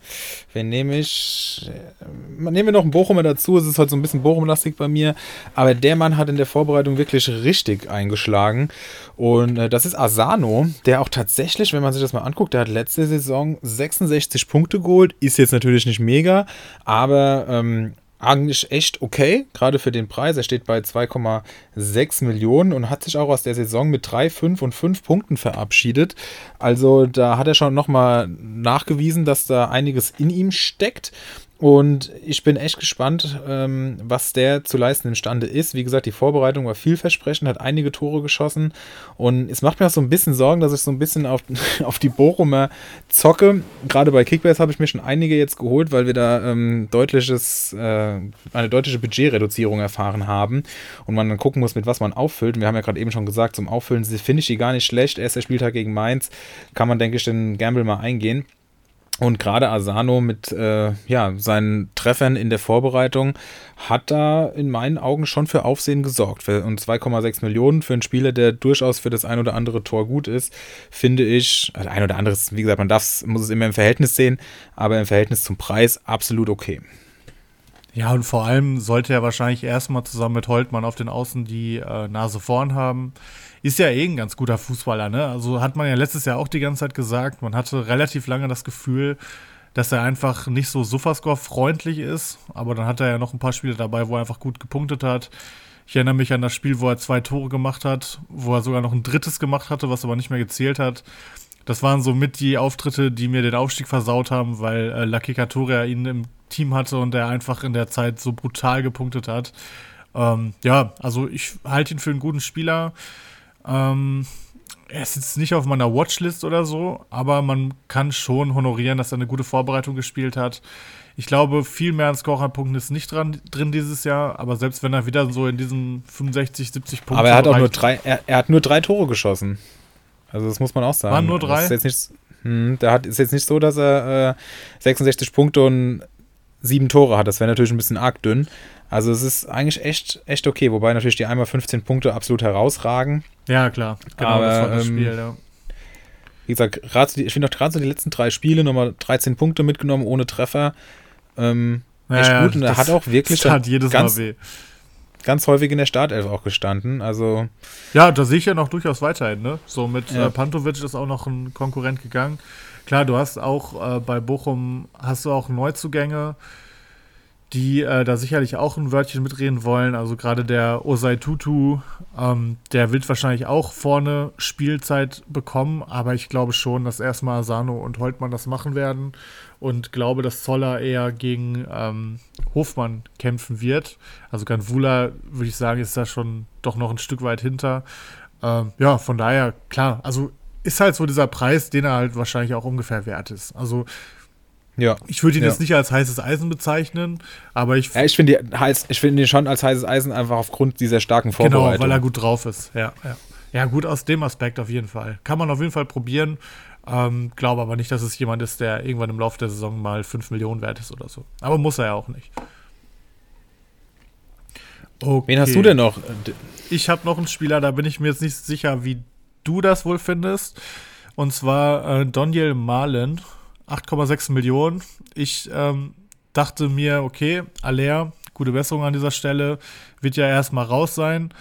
wen nehme ich? Äh, nehmen wir noch einen Bochumer dazu. Es ist halt so ein bisschen Bochum-lastig bei mir. Aber der Mann hat in der Vorbereitung wirklich richtig eingeschlagen. Und äh, das ist Asano, der auch tatsächlich, wenn man sich das mal anguckt, der hat letzte Saison 66 Punkte geholt. Ist jetzt natürlich nicht mega, aber ähm, eigentlich echt okay, gerade für den Preis. Er steht bei 2,6 Millionen und hat sich auch aus der Saison mit 3, 5 und 5 Punkten verabschiedet. Also da hat er schon nochmal nachgewiesen, dass da einiges in ihm steckt. Und ich bin echt gespannt, ähm, was der zu leisten imstande ist. Wie gesagt, die Vorbereitung war vielversprechend, hat einige Tore geschossen. Und es macht mir auch so ein bisschen Sorgen, dass ich so ein bisschen auf, auf die Bochumer zocke. Gerade bei Kickbase habe ich mir schon einige jetzt geholt, weil wir da ähm, deutliches, äh, eine deutliche Budgetreduzierung erfahren haben. Und man dann gucken muss, mit was man auffüllt. Und wir haben ja gerade eben schon gesagt, zum Auffüllen finde ich die gar nicht schlecht. Erster Spieltag gegen Mainz kann man, denke ich, den Gamble mal eingehen. Und gerade Asano mit äh, ja, seinen Treffern in der Vorbereitung hat da in meinen Augen schon für Aufsehen gesorgt. Und 2,6 Millionen für einen Spieler, der durchaus für das ein oder andere Tor gut ist, finde ich, also ein oder anderes, wie gesagt, man darf, muss es immer im Verhältnis sehen, aber im Verhältnis zum Preis absolut okay. Ja, und vor allem sollte er wahrscheinlich erstmal zusammen mit Holtmann auf den Außen die äh, Nase vorn haben ist ja eh ein ganz guter Fußballer, ne? Also hat man ja letztes Jahr auch die ganze Zeit gesagt. Man hatte relativ lange das Gefühl, dass er einfach nicht so Sofascore-freundlich ist. Aber dann hat er ja noch ein paar Spiele dabei, wo er einfach gut gepunktet hat. Ich erinnere mich an das Spiel, wo er zwei Tore gemacht hat, wo er sogar noch ein drittes gemacht hatte, was aber nicht mehr gezählt hat. Das waren so mit die Auftritte, die mir den Aufstieg versaut haben, weil äh, Lucky Katoria ihn im Team hatte und er einfach in der Zeit so brutal gepunktet hat. Ähm, ja, also ich halte ihn für einen guten Spieler. Ähm, er ist jetzt nicht auf meiner Watchlist oder so, aber man kann schon honorieren, dass er eine gute Vorbereitung gespielt hat. Ich glaube, viel mehr an Scorerpunkten ist nicht dran, drin dieses Jahr, aber selbst wenn er wieder so in diesen 65, 70 Punkten. Aber er hat auch nur drei, er, er, hat nur drei Tore geschossen. Also das muss man auch sagen. Waren nur drei? Das ist jetzt nicht, hm, der hat, ist jetzt nicht so, dass er äh, 66 Punkte und sieben Tore hat. Das wäre natürlich ein bisschen arg dünn. Also es ist eigentlich echt, echt okay, wobei natürlich die einmal 15 Punkte absolut herausragen. Ja, klar. Genau, Aber, das war das ähm, Spiel, ja. Wie gesagt, ich finde auch gerade so die letzten drei Spiele nochmal 13 Punkte mitgenommen ohne Treffer. Ähm, ja, echt gut. Und er hat auch wirklich das jedes ganz, Mal weh. ganz häufig in der Startelf auch gestanden. Also ja, da sehe ich ja noch durchaus weiterhin. Ne? So mit ja. äh, Pantovic ist auch noch ein Konkurrent gegangen. Klar, du hast auch äh, bei Bochum hast du auch Neuzugänge die äh, da sicherlich auch ein Wörtchen mitreden wollen. Also gerade der Osei Tutu, ähm, der wird wahrscheinlich auch vorne Spielzeit bekommen, aber ich glaube schon, dass erstmal Sano und Holtmann das machen werden und glaube, dass Zoller eher gegen ähm, Hofmann kämpfen wird. Also Ganvula, würde ich sagen, ist da schon doch noch ein Stück weit hinter. Ähm, ja, von daher, klar, also ist halt so dieser Preis, den er halt wahrscheinlich auch ungefähr wert ist. Also ja. Ich würde ihn ja. jetzt nicht als heißes Eisen bezeichnen, aber ich. Ja, ich finde find ihn schon als heißes Eisen einfach aufgrund dieser starken Vorbereitung. Genau, weil er gut drauf ist. Ja, ja. ja, gut aus dem Aspekt auf jeden Fall. Kann man auf jeden Fall probieren. Ähm, glaube aber nicht, dass es jemand ist, der irgendwann im Laufe der Saison mal 5 Millionen wert ist oder so. Aber muss er ja auch nicht. Okay. Wen hast du denn noch? Ich habe noch einen Spieler, da bin ich mir jetzt nicht sicher, wie du das wohl findest. Und zwar äh, Daniel Malen 8,6 Millionen. Ich ähm, dachte mir, okay, Aller, gute Besserung an dieser Stelle, wird ja erstmal raus sein.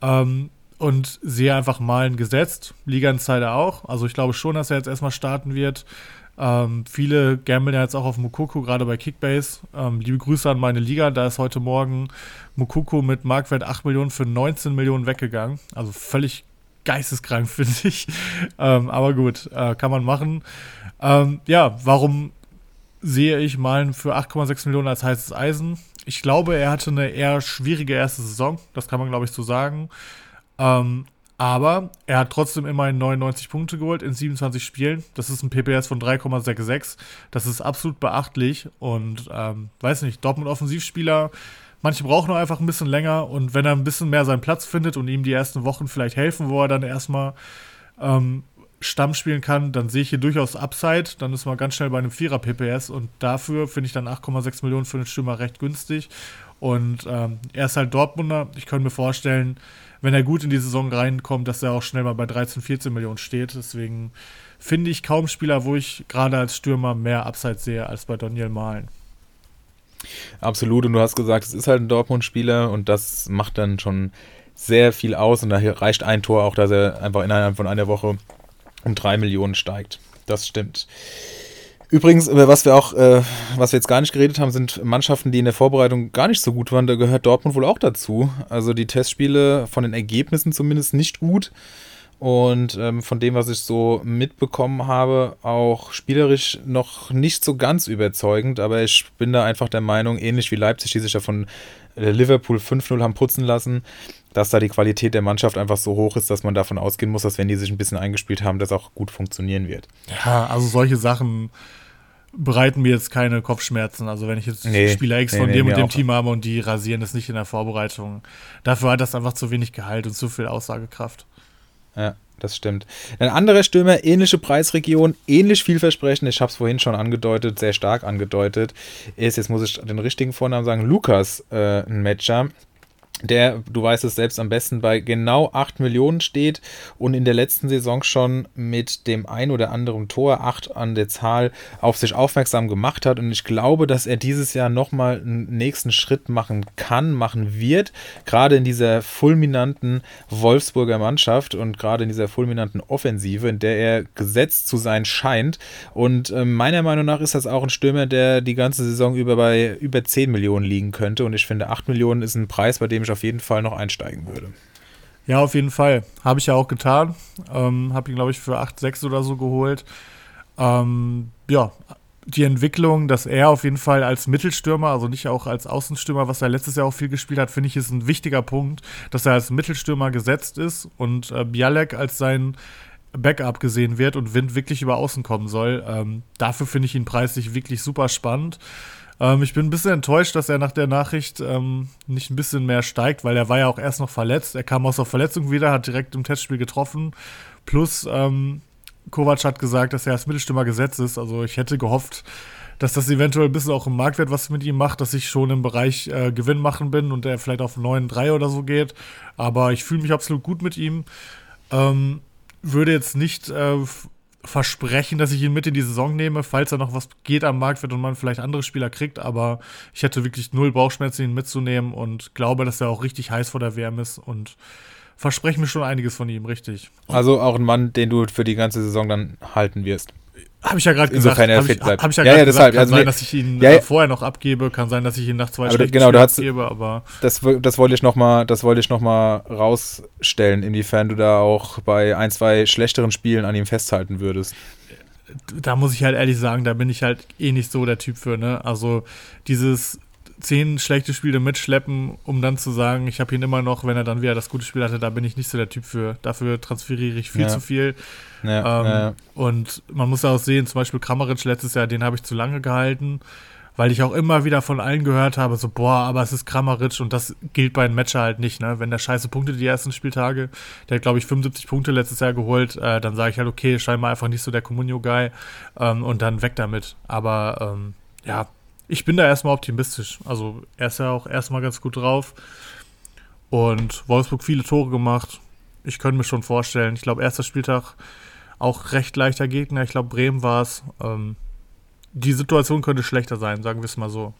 Ähm, und sehe einfach Malen gesetzt. Liga-Insider auch. Also ich glaube schon, dass er jetzt erstmal starten wird. Ähm, viele gambeln ja jetzt auch auf Mukoko, gerade bei Kickbase. Ähm, liebe Grüße an meine Liga. Da ist heute Morgen Mukoko mit Marktwert 8 Millionen für 19 Millionen weggegangen. Also völlig geisteskrank, finde ich. Ähm, aber gut, äh, kann man machen. Ähm, ja, warum sehe ich Malen für 8,6 Millionen als heißes Eisen. Ich glaube, er hatte eine eher schwierige erste Saison, das kann man, glaube ich, so sagen. Ähm, aber er hat trotzdem immerhin 99 Punkte geholt in 27 Spielen. Das ist ein PPS von 3,66. Das ist absolut beachtlich. Und ähm, weiß nicht, Dortmund-Offensivspieler, manche brauchen einfach ein bisschen länger. Und wenn er ein bisschen mehr seinen Platz findet und ihm die ersten Wochen vielleicht helfen, wo er dann erstmal ähm, Stamm spielen kann, dann sehe ich hier durchaus Upside. Dann ist man ganz schnell bei einem Vierer PPS und dafür finde ich dann 8,6 Millionen für den Stürmer recht günstig. Und ähm, er ist halt Dortmunder. Ich könnte mir vorstellen, wenn er gut in die Saison reinkommt, dass er auch schnell mal bei 13, 14 Millionen steht. Deswegen finde ich kaum Spieler, wo ich gerade als Stürmer mehr Upside sehe als bei Daniel Mahlen. Absolut, und du hast gesagt, es ist halt ein Dortmund-Spieler und das macht dann schon sehr viel aus und da reicht ein Tor auch, dass er einfach innerhalb von einer Woche um drei Millionen steigt. Das stimmt. Übrigens, über was wir auch, äh, was wir jetzt gar nicht geredet haben, sind Mannschaften, die in der Vorbereitung gar nicht so gut waren. Da gehört Dortmund wohl auch dazu. Also die Testspiele von den Ergebnissen zumindest nicht gut. Und ähm, von dem, was ich so mitbekommen habe, auch spielerisch noch nicht so ganz überzeugend. Aber ich bin da einfach der Meinung, ähnlich wie Leipzig, die sich ja von äh, Liverpool 5-0 haben putzen lassen, dass da die Qualität der Mannschaft einfach so hoch ist, dass man davon ausgehen muss, dass wenn die sich ein bisschen eingespielt haben, das auch gut funktionieren wird. Ja, also solche Sachen bereiten mir jetzt keine Kopfschmerzen. Also wenn ich jetzt nee, Spieler X von nee, dem und dem Team habe und die rasieren es nicht in der Vorbereitung. Dafür hat das einfach zu wenig Gehalt und zu viel Aussagekraft. Ja, das stimmt. Ein anderer Stürmer, ähnliche Preisregion, ähnlich vielversprechend, ich habe es vorhin schon angedeutet, sehr stark angedeutet, ist, jetzt muss ich den richtigen Vornamen sagen, Lukas, äh, ein Matcher der, du weißt es selbst am besten, bei genau 8 Millionen steht und in der letzten Saison schon mit dem ein oder anderen Tor, 8 an der Zahl, auf sich aufmerksam gemacht hat. Und ich glaube, dass er dieses Jahr nochmal einen nächsten Schritt machen kann, machen wird, gerade in dieser fulminanten Wolfsburger Mannschaft und gerade in dieser fulminanten Offensive, in der er gesetzt zu sein scheint. Und äh, meiner Meinung nach ist das auch ein Stürmer, der die ganze Saison über bei über 10 Millionen liegen könnte. Und ich finde, 8 Millionen ist ein Preis, bei dem ich auf jeden Fall noch einsteigen würde. Ja, auf jeden Fall. Habe ich ja auch getan. Ähm, Habe ihn, glaube ich, für 8,6 oder so geholt. Ähm, ja, die Entwicklung, dass er auf jeden Fall als Mittelstürmer, also nicht auch als Außenstürmer, was er letztes Jahr auch viel gespielt hat, finde ich, ist ein wichtiger Punkt, dass er als Mittelstürmer gesetzt ist und äh, Bialek als sein Backup gesehen wird und Wind wirklich über Außen kommen soll. Ähm, dafür finde ich ihn preislich wirklich super spannend. Ähm, ich bin ein bisschen enttäuscht, dass er nach der Nachricht ähm, nicht ein bisschen mehr steigt, weil er war ja auch erst noch verletzt. Er kam aus der Verletzung wieder, hat direkt im Testspiel getroffen. Plus ähm, Kovac hat gesagt, dass er als Mittelstürmer gesetzt ist. Also ich hätte gehofft, dass das eventuell ein bisschen auch im Marktwert was mit ihm macht, dass ich schon im Bereich äh, Gewinn machen bin und er vielleicht auf 9-3 oder so geht. Aber ich fühle mich absolut gut mit ihm. Ähm, würde jetzt nicht äh, versprechen, dass ich ihn mit in die Saison nehme, falls da noch was geht am Markt wird und man vielleicht andere Spieler kriegt, aber ich hätte wirklich null Bauchschmerzen, ihn mitzunehmen und glaube, dass er auch richtig heiß vor der WM ist und verspreche mir schon einiges von ihm, richtig. Also auch ein Mann, den du für die ganze Saison dann halten wirst. Habe ich ja gerade gesagt. Insofern er fit bleibt. Habe ich ja, ja, ja gesagt. Kann also sein, dass ich ihn ja, ja. vorher noch abgebe, kann sein, dass ich ihn nach zwei Stunden genau, abgebe, aber das, das wollte ich nochmal noch, rausstellen, inwiefern du da auch bei ein, zwei schlechteren Spielen an ihm festhalten würdest. Da muss ich halt ehrlich sagen, da bin ich halt eh nicht so der Typ für, ne? Also dieses zehn schlechte Spiele mitschleppen, um dann zu sagen, ich habe ihn immer noch, wenn er dann wieder das gute Spiel hatte, da bin ich nicht so der Typ für. Dafür transferiere ich viel ja. zu viel. Ja, ähm, ja. Und man muss auch sehen, zum Beispiel Kramaric letztes Jahr, den habe ich zu lange gehalten, weil ich auch immer wieder von allen gehört habe, so, boah, aber es ist Kramaric und das gilt bei einem Matcher halt nicht, ne? Wenn der scheiße Punkte die ersten Spieltage, der hat, glaube ich, 75 Punkte letztes Jahr geholt, äh, dann sage ich halt, okay, scheinbar einfach nicht so der Comunio-Guy ähm, und dann weg damit. Aber ähm, ja, ich bin da erstmal optimistisch. Also er ist ja auch erstmal ganz gut drauf. Und Wolfsburg viele Tore gemacht. Ich könnte mir schon vorstellen. Ich glaube, erster Spieltag auch recht leichter Gegner. Ich glaube, Bremen war es. Ähm, die Situation könnte schlechter sein, sagen wir es mal so.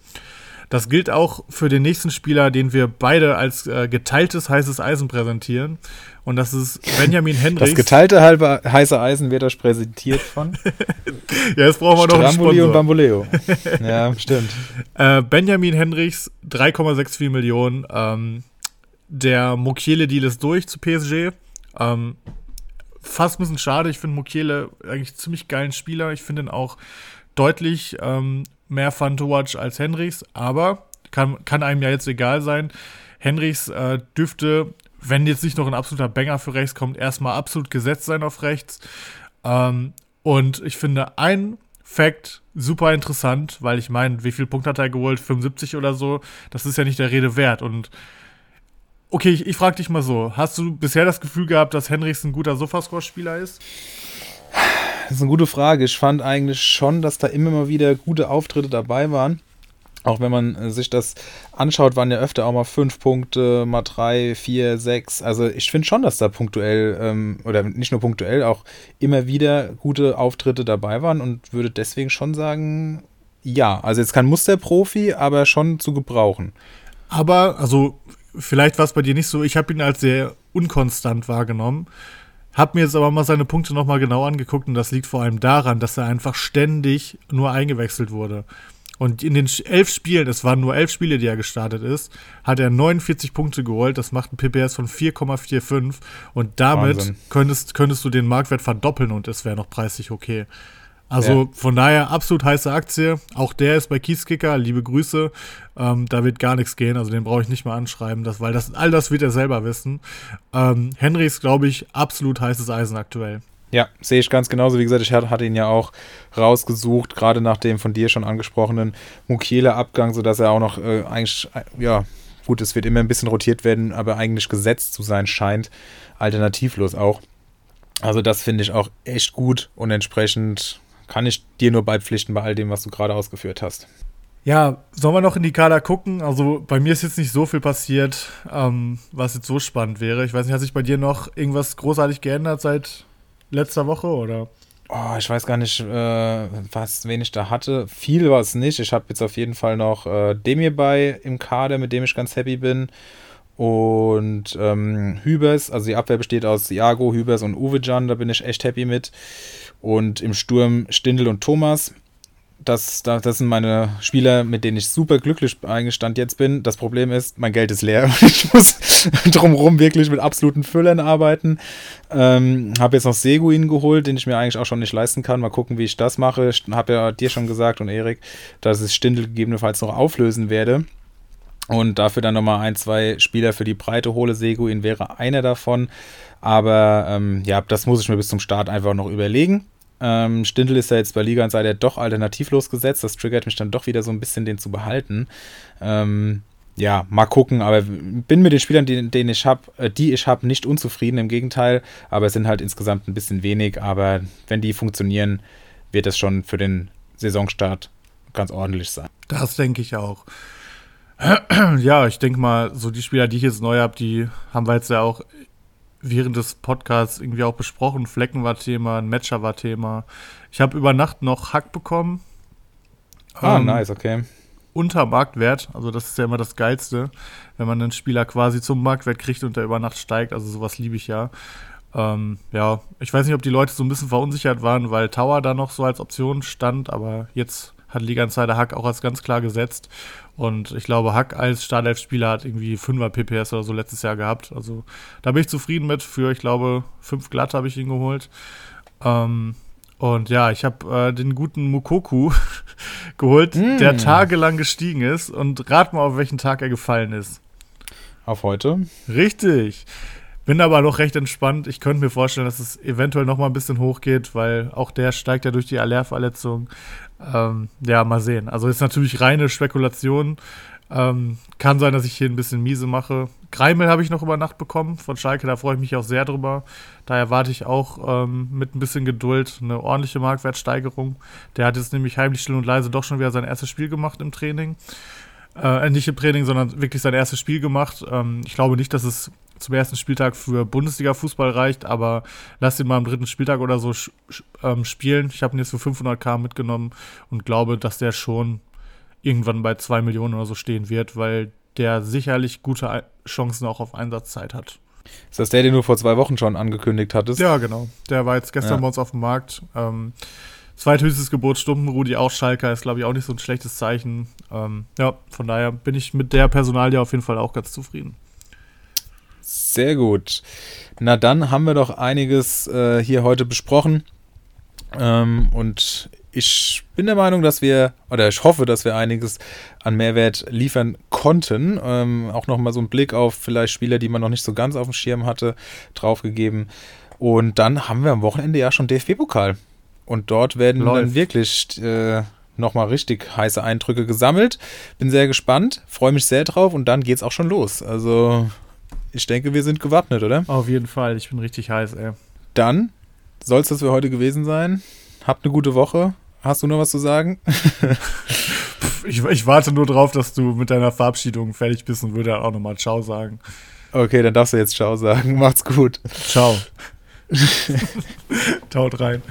Das gilt auch für den nächsten Spieler, den wir beide als äh, geteiltes heißes Eisen präsentieren. Und das ist Benjamin Hendricks. Das geteilte halbe heiße Eisen wird euch präsentiert von. ja, jetzt brauchen wir noch einen Sponsor. und Bamboleo. ja, stimmt. Äh, Benjamin Hendricks, 3,64 Millionen. Ähm, der Mokiele-Deal ist durch zu PSG. Ähm, fast ein bisschen schade. Ich finde Mokiele eigentlich ziemlich geilen Spieler. Ich finde ihn auch deutlich ähm, mehr Fun to watch als Henrichs, aber kann, kann einem ja jetzt egal sein. Henrichs äh, dürfte, wenn jetzt nicht noch ein absoluter Banger für rechts kommt, erstmal absolut gesetzt sein auf rechts. Ähm, und ich finde ein Fact super interessant, weil ich meine, wie viel Punkte hat er geholt? 75 oder so. Das ist ja nicht der Rede wert. Und okay, ich, ich frage dich mal so: Hast du bisher das Gefühl gehabt, dass Henrichs ein guter Sofascore-Spieler ist? Das ist eine gute Frage. Ich fand eigentlich schon, dass da immer mal wieder gute Auftritte dabei waren. Auch wenn man äh, sich das anschaut, waren ja öfter auch mal fünf Punkte, mal drei, vier, sechs. Also ich finde schon, dass da punktuell ähm, oder nicht nur punktuell, auch immer wieder gute Auftritte dabei waren und würde deswegen schon sagen, ja. Also jetzt kein Musterprofi, aber schon zu gebrauchen. Aber, also vielleicht war es bei dir nicht so, ich habe ihn als sehr unkonstant wahrgenommen. Hab mir jetzt aber mal seine Punkte nochmal genau angeguckt und das liegt vor allem daran, dass er einfach ständig nur eingewechselt wurde. Und in den elf Spielen, es waren nur elf Spiele, die er gestartet ist, hat er 49 Punkte geholt. Das macht ein PPS von 4,45. Und damit könntest, könntest du den Marktwert verdoppeln und es wäre noch preislich okay. Also ja. von daher absolut heiße Aktie. Auch der ist bei Kieskicker. Liebe Grüße. Ähm, da wird gar nichts gehen. Also den brauche ich nicht mal anschreiben, das, weil das, all das wird er selber wissen. Ähm, Henry ist, glaube ich, absolut heißes Eisen aktuell. Ja, sehe ich ganz genauso. Wie gesagt, ich hatte ihn ja auch rausgesucht, gerade nach dem von dir schon angesprochenen Mukiele-Abgang, sodass er auch noch äh, eigentlich, äh, ja, gut, es wird immer ein bisschen rotiert werden, aber eigentlich gesetzt zu sein scheint. Alternativlos auch. Also, das finde ich auch echt gut und entsprechend kann ich dir nur beipflichten bei all dem, was du gerade ausgeführt hast. Ja, sollen wir noch in die Kader gucken? Also bei mir ist jetzt nicht so viel passiert, ähm, was jetzt so spannend wäre. Ich weiß nicht, hat sich bei dir noch irgendwas großartig geändert seit letzter Woche oder? Oh, ich weiß gar nicht, äh, was wen ich da hatte. Viel war es nicht. Ich habe jetzt auf jeden Fall noch äh, Demir bei im Kader, mit dem ich ganz happy bin. Und ähm, Hübers, also die Abwehr besteht aus Iago, Hübers und Uwe Can, da bin ich echt happy mit. Und im Sturm Stindel und Thomas das, das sind meine Spieler, mit denen ich super glücklich eingestand jetzt bin. Das Problem ist, mein Geld ist leer. Ich muss drumherum wirklich mit absoluten Füllern arbeiten. Ähm, habe jetzt noch Seguin geholt, den ich mir eigentlich auch schon nicht leisten kann. Mal gucken, wie ich das mache. Habe ja dir schon gesagt und Erik, dass ich Stindel gegebenenfalls noch auflösen werde. Und dafür dann nochmal ein, zwei Spieler für die Breite hole. Seguin wäre einer davon. Aber ähm, ja, das muss ich mir bis zum Start einfach noch überlegen. Ähm, Stindl ist ja jetzt bei Liga und Seite doch alternativlos gesetzt. Das triggert mich dann doch wieder so ein bisschen, den zu behalten. Ähm, ja, mal gucken, aber bin mit den Spielern, die, den ich habe, äh, die ich habe, nicht unzufrieden. Im Gegenteil, aber es sind halt insgesamt ein bisschen wenig. Aber wenn die funktionieren, wird es schon für den Saisonstart ganz ordentlich sein. Das denke ich auch. Ja, ich denke mal, so die Spieler, die ich jetzt neu habe, die haben wir jetzt ja auch während des Podcasts irgendwie auch besprochen. Flecken war Thema, ein Matcher war Thema. Ich habe über Nacht noch Hack bekommen. Ah, ähm, nice, okay. Unter Marktwert, also das ist ja immer das Geilste, wenn man einen Spieler quasi zum Marktwert kriegt und der über Nacht steigt. Also sowas liebe ich ja. Ähm, ja, ich weiß nicht, ob die Leute so ein bisschen verunsichert waren, weil Tower da noch so als Option stand, aber jetzt hat Liga Insider Hack auch als ganz klar gesetzt. Und ich glaube, Hack als Startelf-Spieler hat irgendwie 5er PPS oder so letztes Jahr gehabt. Also da bin ich zufrieden mit. Für, ich glaube, 5 glatt habe ich ihn geholt. Ähm, und ja, ich habe äh, den guten Mukoku geholt, mm. der tagelang gestiegen ist. Und rat mal, auf welchen Tag er gefallen ist. Auf heute? Richtig. Bin aber noch recht entspannt. Ich könnte mir vorstellen, dass es eventuell noch mal ein bisschen hochgeht, weil auch der steigt ja durch die Allerverletzung. Ähm, ja, mal sehen. Also ist natürlich reine Spekulation. Ähm, kann sein, dass ich hier ein bisschen miese mache. Greimel habe ich noch über Nacht bekommen von Schalke, da freue ich mich auch sehr drüber. Da erwarte ich auch ähm, mit ein bisschen Geduld eine ordentliche Marktwertsteigerung. Der hat jetzt nämlich heimlich still und leise doch schon wieder sein erstes Spiel gemacht im Training. Äh, nicht im Training, sondern wirklich sein erstes Spiel gemacht. Ähm, ich glaube nicht, dass es zum ersten Spieltag für Bundesliga-Fußball reicht, aber lass ihn mal am dritten Spieltag oder so ähm, spielen. Ich habe ihn jetzt für 500k mitgenommen und glaube, dass der schon irgendwann bei 2 Millionen oder so stehen wird, weil der sicherlich gute Chancen auch auf Einsatzzeit hat. Ist das der, den du vor zwei Wochen schon angekündigt hattest? Ja, genau. Der war jetzt gestern ja. bei uns auf dem Markt. Ähm, zweithöchstes Gebot Stumpenrudi, auch Schalker, ist glaube ich auch nicht so ein schlechtes Zeichen. Ähm, ja, von daher bin ich mit der Personalie auf jeden Fall auch ganz zufrieden. Sehr gut. Na dann haben wir doch einiges äh, hier heute besprochen. Ähm, und ich bin der Meinung, dass wir, oder ich hoffe, dass wir einiges an Mehrwert liefern konnten. Ähm, auch nochmal so einen Blick auf vielleicht Spieler, die man noch nicht so ganz auf dem Schirm hatte, draufgegeben. Und dann haben wir am Wochenende ja schon DFB-Pokal. Und dort werden Läuft. dann wirklich äh, nochmal richtig heiße Eindrücke gesammelt. Bin sehr gespannt, freue mich sehr drauf und dann geht's auch schon los. Also ich denke, wir sind gewappnet, oder? Auf jeden Fall, ich bin richtig heiß, ey. Dann soll es das für heute gewesen sein. Habt eine gute Woche. Hast du noch was zu sagen? Ich, ich warte nur drauf, dass du mit deiner Verabschiedung fertig bist und würde dann auch nochmal Ciao sagen. Okay, dann darfst du jetzt Ciao sagen. Macht's gut. Ciao. Taut rein.